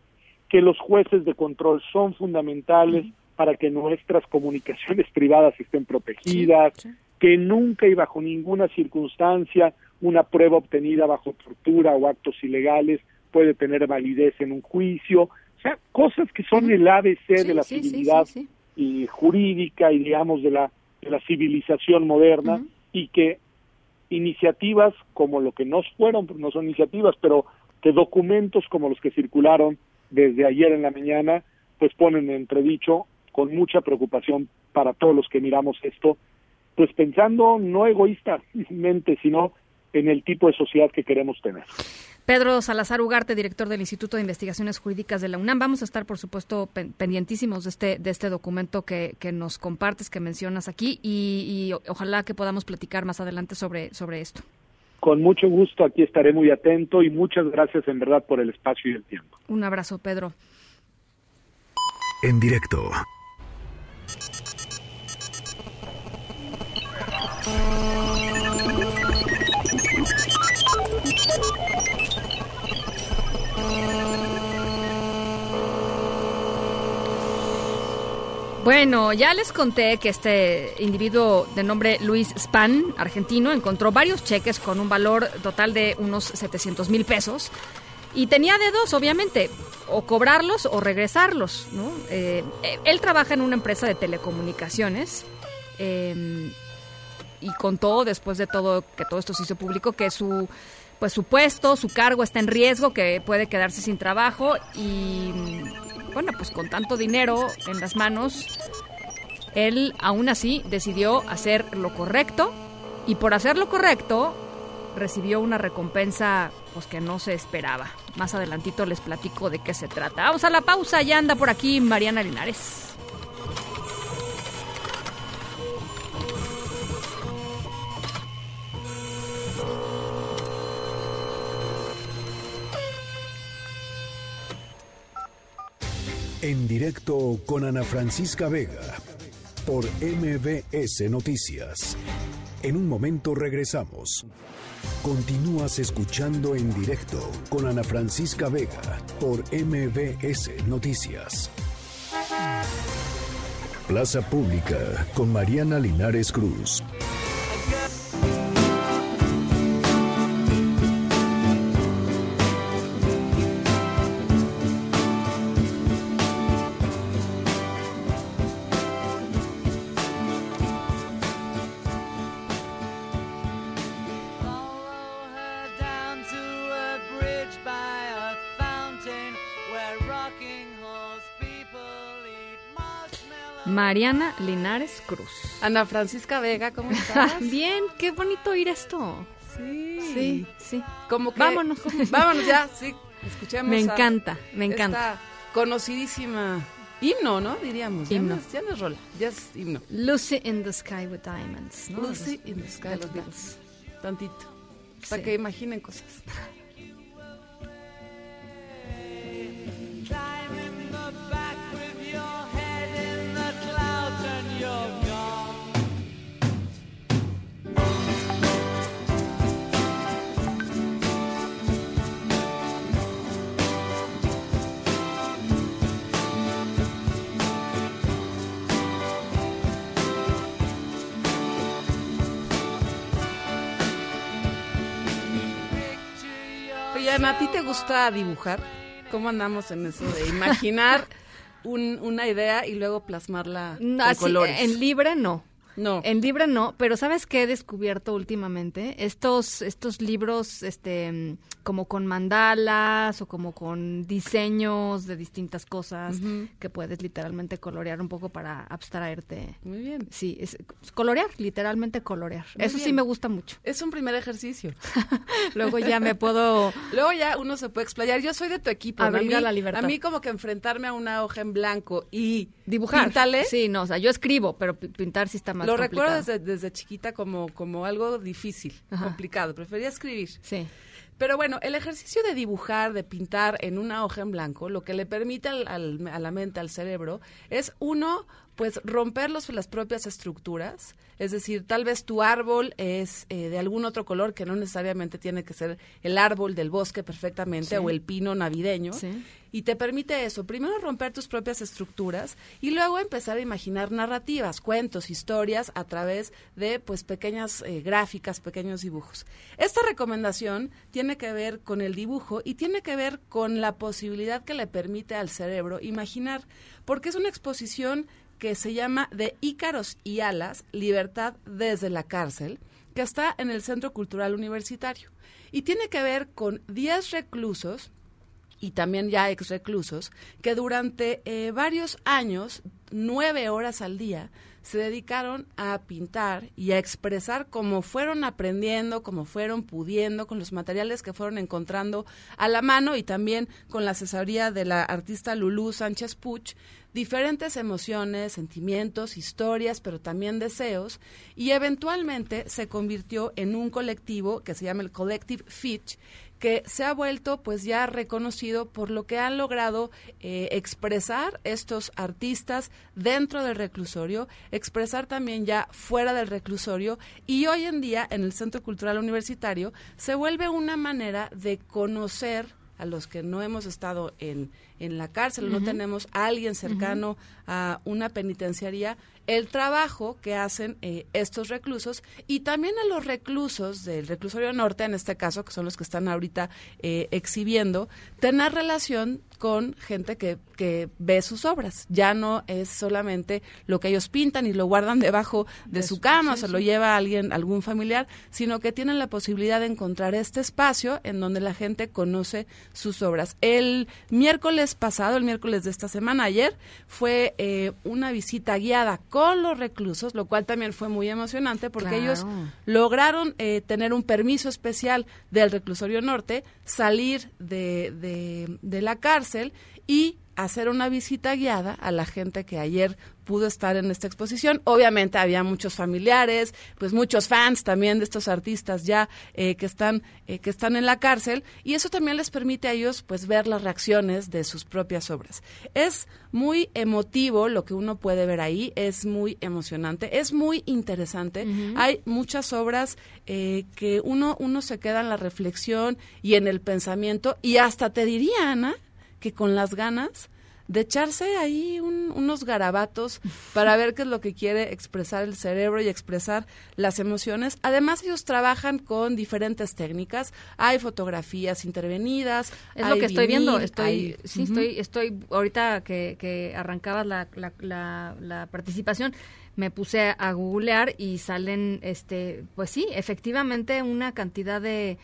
que los jueces de control son fundamentales para que nuestras comunicaciones privadas estén protegidas, que nunca y bajo ninguna circunstancia una prueba obtenida bajo tortura o actos ilegales puede tener validez en un juicio, o sea, cosas que son el ABC de la civilidad y jurídica y digamos de la de la civilización moderna y que iniciativas como lo que no fueron, no son iniciativas, pero que documentos como los que circularon desde ayer en la mañana, pues ponen en entredicho con mucha preocupación para todos los que miramos esto, pues pensando no egoístamente, sino en el tipo de sociedad que queremos tener. Pedro Salazar Ugarte, director del Instituto de Investigaciones Jurídicas de la UNAM. Vamos a estar, por supuesto, pen- pendientísimos de este, de este documento que, que nos compartes, que mencionas aquí, y, ojalá que podamos platicar más adelante sobre, sobre esto. Con mucho gusto aquí estaré muy atento y muchas gracias en verdad por el espacio y el tiempo. Un abrazo, Pedro. En directo. Bueno, ya les conté que este individuo de nombre Luis Span, argentino, encontró varios cheques con un valor total de unos 700 mil pesos. Y tenía de dos, obviamente, o cobrarlos o regresarlos. ¿no? Eh, eh, él trabaja en una empresa de telecomunicaciones eh, y contó después de todo que todo esto se hizo público que su pues su puesto, su cargo está en riesgo, que puede quedarse sin trabajo y bueno, pues con tanto dinero en las manos, él aún así decidió hacer lo correcto y por hacer lo correcto recibió una recompensa pues que no se esperaba. Más adelantito les platico de qué se trata. Vamos a la pausa, ya anda por aquí Mariana Linares. En directo con Ana Francisca Vega por MBS Noticias. En un momento regresamos. Continúas escuchando en directo con Ana Francisca Vega por MBS Noticias. Plaza Pública con Mariana Linares Cruz. Mariana Linares Cruz. Ana Francisca Vega, ¿cómo estás? [LAUGHS] Bien, qué bonito oír esto. Sí. Sí, sí. Como que, Vámonos. [LAUGHS] Vámonos ya, sí. Escuchemos. Me encanta, me encanta. Esta conocidísima himno, ¿no? Diríamos. Ya Himno. no es- Ya no es rola, ya es himno. Lucy in the Sky with Diamonds. ¿no? Lucy in the Sky, los Beatles. Tantito. Para Sí. que imaginen cosas. ¿A ti te gusta dibujar? ¿Cómo andamos en eso de imaginar [LAUGHS] un- una idea y luego plasmarla No, colores? En libre no. No. En libre no, pero ¿sabes qué he descubierto últimamente? Estos, estos libros, este, como con mandalas o como con diseños de distintas cosas que puedes literalmente colorear un poco para abstraerte. Muy bien. Sí, es, colorear, literalmente colorear. Muy Eso sí me gusta mucho. Es un primer ejercicio. [LAUGHS] Luego ya me puedo... [LAUGHS] Luego ya uno se puede explayar. Yo soy de tu equipo. ¿no? A, a mí, la libertad. a mí como que enfrentarme a una hoja en blanco y Dibujar. Píntale. Sí, no, o sea, yo escribo, pero pi- pintar sí está más Lo complicado. recuerdo desde, desde chiquita como, como algo difícil, Ajá. complicado. Prefería escribir. Sí. Pero bueno, el ejercicio de dibujar, de pintar en una hoja en blanco, lo que le permite al- al- a la mente, al cerebro, es uno, pues romper los- las propias estructuras. Es decir, tal vez tu árbol es eh, de algún otro color que no necesariamente tiene que ser el árbol del bosque perfectamente Sí. o el pino navideño. Sí. Y te permite eso, primero romper tus propias estructuras y luego empezar a imaginar narrativas, cuentos, historias a través de pues pequeñas eh, gráficas, pequeños dibujos. Esta recomendación tiene que ver con el dibujo y tiene que ver con la posibilidad que le permite al cerebro imaginar, porque es una exposición que se llama De Ícaros y Alas, Libertad desde la cárcel, que está en el Centro Cultural Universitario. Y tiene que ver con 10 reclusos y también ya ex reclusos, que durante eh, varios años, nueve horas al día, se dedicaron a pintar y a expresar cómo fueron aprendiendo, cómo fueron pudiendo, con los materiales que fueron encontrando a la mano y también con la asesoría de la artista Lulú Sánchez Puch, diferentes emociones, sentimientos, historias, pero también deseos, y eventualmente se convirtió en un colectivo que se llama el Collective Fitch, que se ha vuelto pues ya reconocido por lo que han logrado eh, expresar estos artistas dentro del reclusorio, expresar también ya fuera del reclusorio y hoy en día en el Centro Cultural Universitario se vuelve una manera de conocer a los que no hemos estado en, en la cárcel, no tenemos a alguien cercano a una penitenciaría, el trabajo que hacen eh, estos reclusos y también a los reclusos del reclusorio norte, en este caso, que son los que están ahorita eh, exhibiendo, tener relación con gente que, que ve sus obras. Ya no es solamente lo que ellos pintan y lo guardan debajo de, De su cama, o se sí. lo lleva a alguien, algún familiar, sino que tienen la posibilidad de encontrar este espacio en donde la gente conoce sus obras. El miércoles pasado, el miércoles de esta semana, ayer, fue eh, una visita guiada con los reclusos, lo cual también fue muy emocionante porque Claro. ellos lograron eh, tener un permiso especial del reclusorio norte, salir de, de, de la cárcel y hacer una visita guiada a la gente que ayer pudo estar en esta exposición. Obviamente había muchos familiares, pues muchos fans también de estos artistas ya eh, que están eh, que están en la cárcel y eso también les permite a ellos pues ver las reacciones de sus propias obras. Es muy emotivo lo que uno puede ver ahí, es muy emocionante, es muy interesante. Hay muchas obras eh, que uno uno se queda en la reflexión y en el pensamiento y hasta te diría Ana que con las ganas de echarse ahí un- unos garabatos para ver qué es lo que quiere expresar el cerebro y expresar las emociones. Además, ellos trabajan con diferentes técnicas. Hay fotografías intervenidas. Es lo que estoy viendo. Estoy, hay- sí, estoy, estoy, ahorita que, que arrancabas la, la, la, la participación, me puse a googlear y salen, este, pues sí, efectivamente una cantidad de,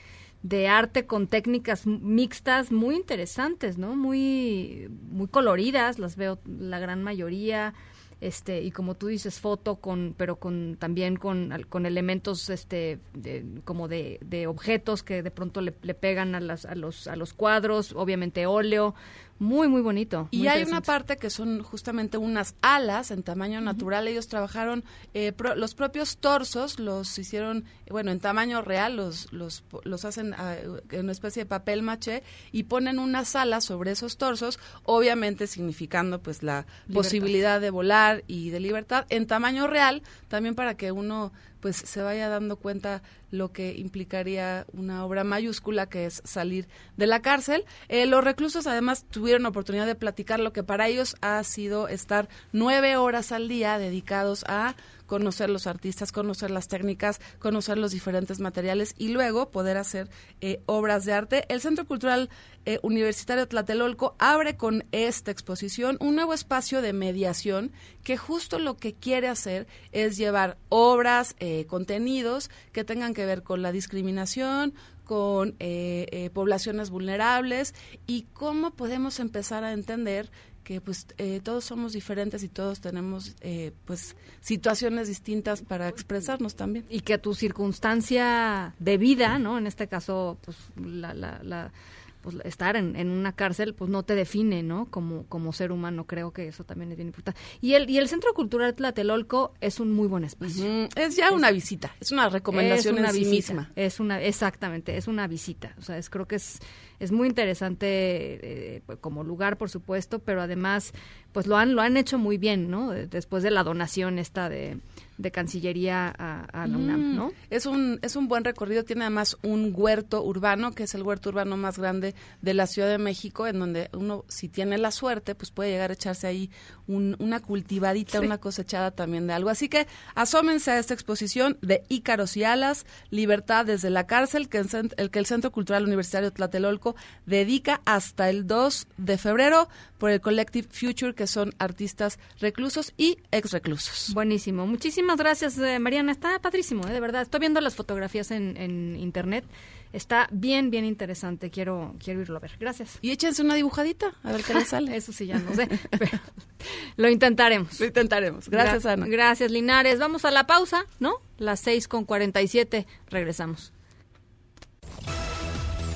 de arte con técnicas mixtas muy interesantes, ¿no? Muy, muy coloridas, las veo la gran mayoría este y como tú dices foto con pero con también con, con elementos este de- como de, de objetos que de pronto le, le pegan a las a los a los cuadros obviamente óleo muy muy bonito Y muy hay una parte que son justamente unas alas en tamaño natural. Ellos trabajaron eh, pro- los propios torsos, los hicieron, bueno, en tamaño real, los los, los hacen ah, en una especie de papel maché y ponen unas alas sobre esos torsos, obviamente significando pues la Libertad. posibilidad de volar y de libertad en tamaño real, también para que uno pues se vaya dando cuenta lo que implicaría una obra mayúscula que es salir de la cárcel. Eh, los reclusos además tuvieron oportunidad de platicar lo que para ellos ha sido estar nueve horas al día dedicados a conocer los artistas, conocer las técnicas, conocer los diferentes materiales y luego poder hacer eh, obras de arte. El Centro Cultural eh, Universitario Tlatelolco abre con esta exposición un nuevo espacio de mediación que justo lo que quiere hacer es llevar obras, eh, contenidos que tengan que ver con la discriminación, con eh, eh, poblaciones vulnerables y cómo podemos empezar a entender que pues eh, todos somos diferentes y todos tenemos eh, pues situaciones distintas para expresarnos también. Y que tu circunstancia de vida no en este caso pues la, la, la pues estar en, en, una cárcel pues no te define no como como ser humano creo que eso también es bien importante. Y el y el centro cultural Tlatelolco es un muy buen espacio. Uh -huh. es ya una visita es una recomendación es una en sí visita, misma. es una exactamente es una visita. O sea es creo que es es muy interesante eh, como lugar por supuesto pero además pues lo han lo han hecho muy bien no después de la donación esta de de Cancillería a, a la UNAM, ¿no? Es un, es un buen recorrido, tiene además un huerto urbano, que es el huerto urbano más grande de la Ciudad de México, en donde uno, si tiene la suerte, pues puede llegar a echarse ahí un, una cultivadita, sí. una cosechada también de algo. Así que asómense a esta exposición de Ícaros y Alas, Libertad desde la cárcel, que el, el que el Centro Cultural Universitario Tlatelolco dedica hasta el 2 de febrero por el Collective Future, que son artistas reclusos y ex reclusos. Buenísimo, muchísimas gracias, eh, Mariana. Está padrísimo, eh, de verdad. Estoy viendo las fotografías en, en, internet. Está bien, bien interesante. Quiero, quiero irlo a ver. Gracias. Y échense una dibujadita, a ver qué les [LAUGHS] sale. Eso sí, ya no sé. pero [LAUGHS] lo intentaremos. Lo intentaremos. Gracias, Gra Ana. Gracias, Linares. Vamos a la pausa, ¿no? Las seis con cuarenta y siete. Regresamos.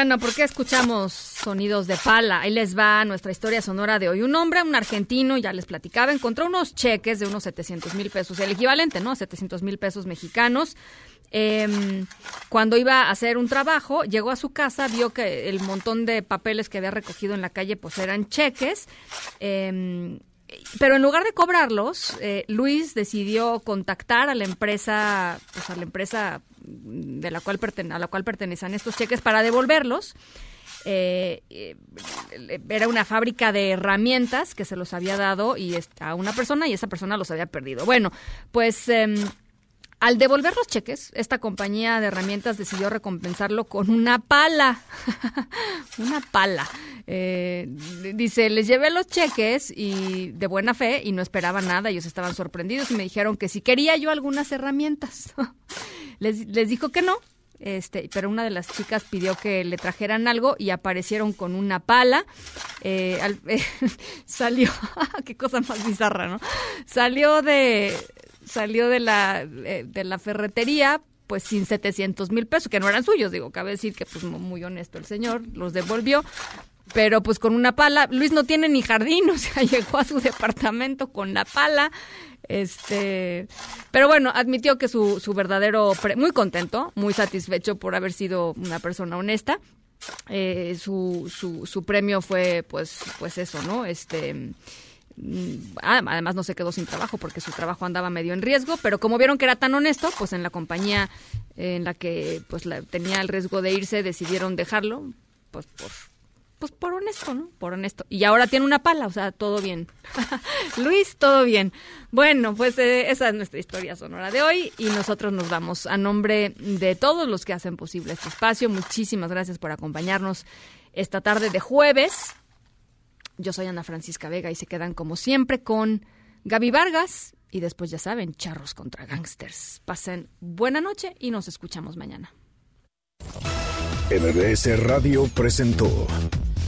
Bueno, ¿por qué escuchamos sonidos de pala? Ahí les va nuestra historia sonora de hoy. Un hombre, un argentino, ya les platicaba, encontró unos cheques de unos 700 mil pesos, el equivalente, ¿no? 700 mil pesos mexicanos. Eh, cuando iba a hacer un trabajo, llegó a su casa, vio que el montón de papeles que había recogido en la calle, pues eran cheques. Eh, pero en lugar de cobrarlos, eh, Luis decidió contactar a la empresa, pues a la empresa de la cual pertene a la cual pertenecían estos cheques para devolverlos. Eh, eh, era una fábrica de herramientas que se los había dado y a una persona y esa persona los había perdido. Bueno, pues eh, al devolver los cheques, esta compañía de herramientas decidió recompensarlo con una pala. [LAUGHS] una pala. Eh, dice, les llevé los cheques y de buena fe y no esperaba nada. Ellos estaban sorprendidos y me dijeron que si quería yo algunas herramientas. [LAUGHS] les, les dijo que no. Este, pero una de las chicas pidió que le trajeran algo y aparecieron con una pala. Eh, al, [LAUGHS] salió, qué cosa más bizarra, ¿no? Salió de, salió de la, eh, de la ferretería pues sin 700 mil pesos, que no eran suyos, digo, cabe decir que pues muy honesto el señor, los devolvió, pero pues con una pala, Luis no tiene ni jardín, [LAUGHS] o sea, llegó a su departamento con la pala, este, pero bueno, admitió que su, su verdadero, muy contento, muy satisfecho por haber sido una persona honesta, eh, su, su, su premio fue pues, pues eso, ¿no? Este, además no se quedó sin trabajo porque su trabajo andaba medio en riesgo, pero como vieron que era tan honesto, pues en la compañía en la que pues la, tenía el riesgo de irse decidieron dejarlo, pues por pues por honesto, ¿no? Por honesto. Y ahora tiene una pala, o sea, todo bien. [LAUGHS] Luis, todo bien. Bueno, pues eh, esa es nuestra historia sonora de hoy y nosotros nos vamos a nombre de todos los que hacen posible este espacio. Muchísimas gracias por acompañarnos esta tarde de jueves. Yo soy Ana Francisca Vega y se quedan como siempre con Gaby Vargas y después ya saben, charros contra gangsters. Pasen buena noche y nos escuchamos mañana. MBS Radio presentó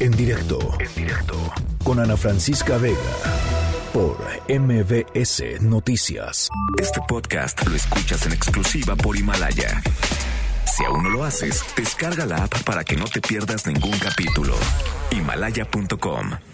en directo, en directo con Ana Francisca Vega por MBS Noticias. Este podcast lo escuchas en exclusiva por Himalaya. Si aún no lo haces, descarga la app para que no te pierdas ningún capítulo. Himalaya.com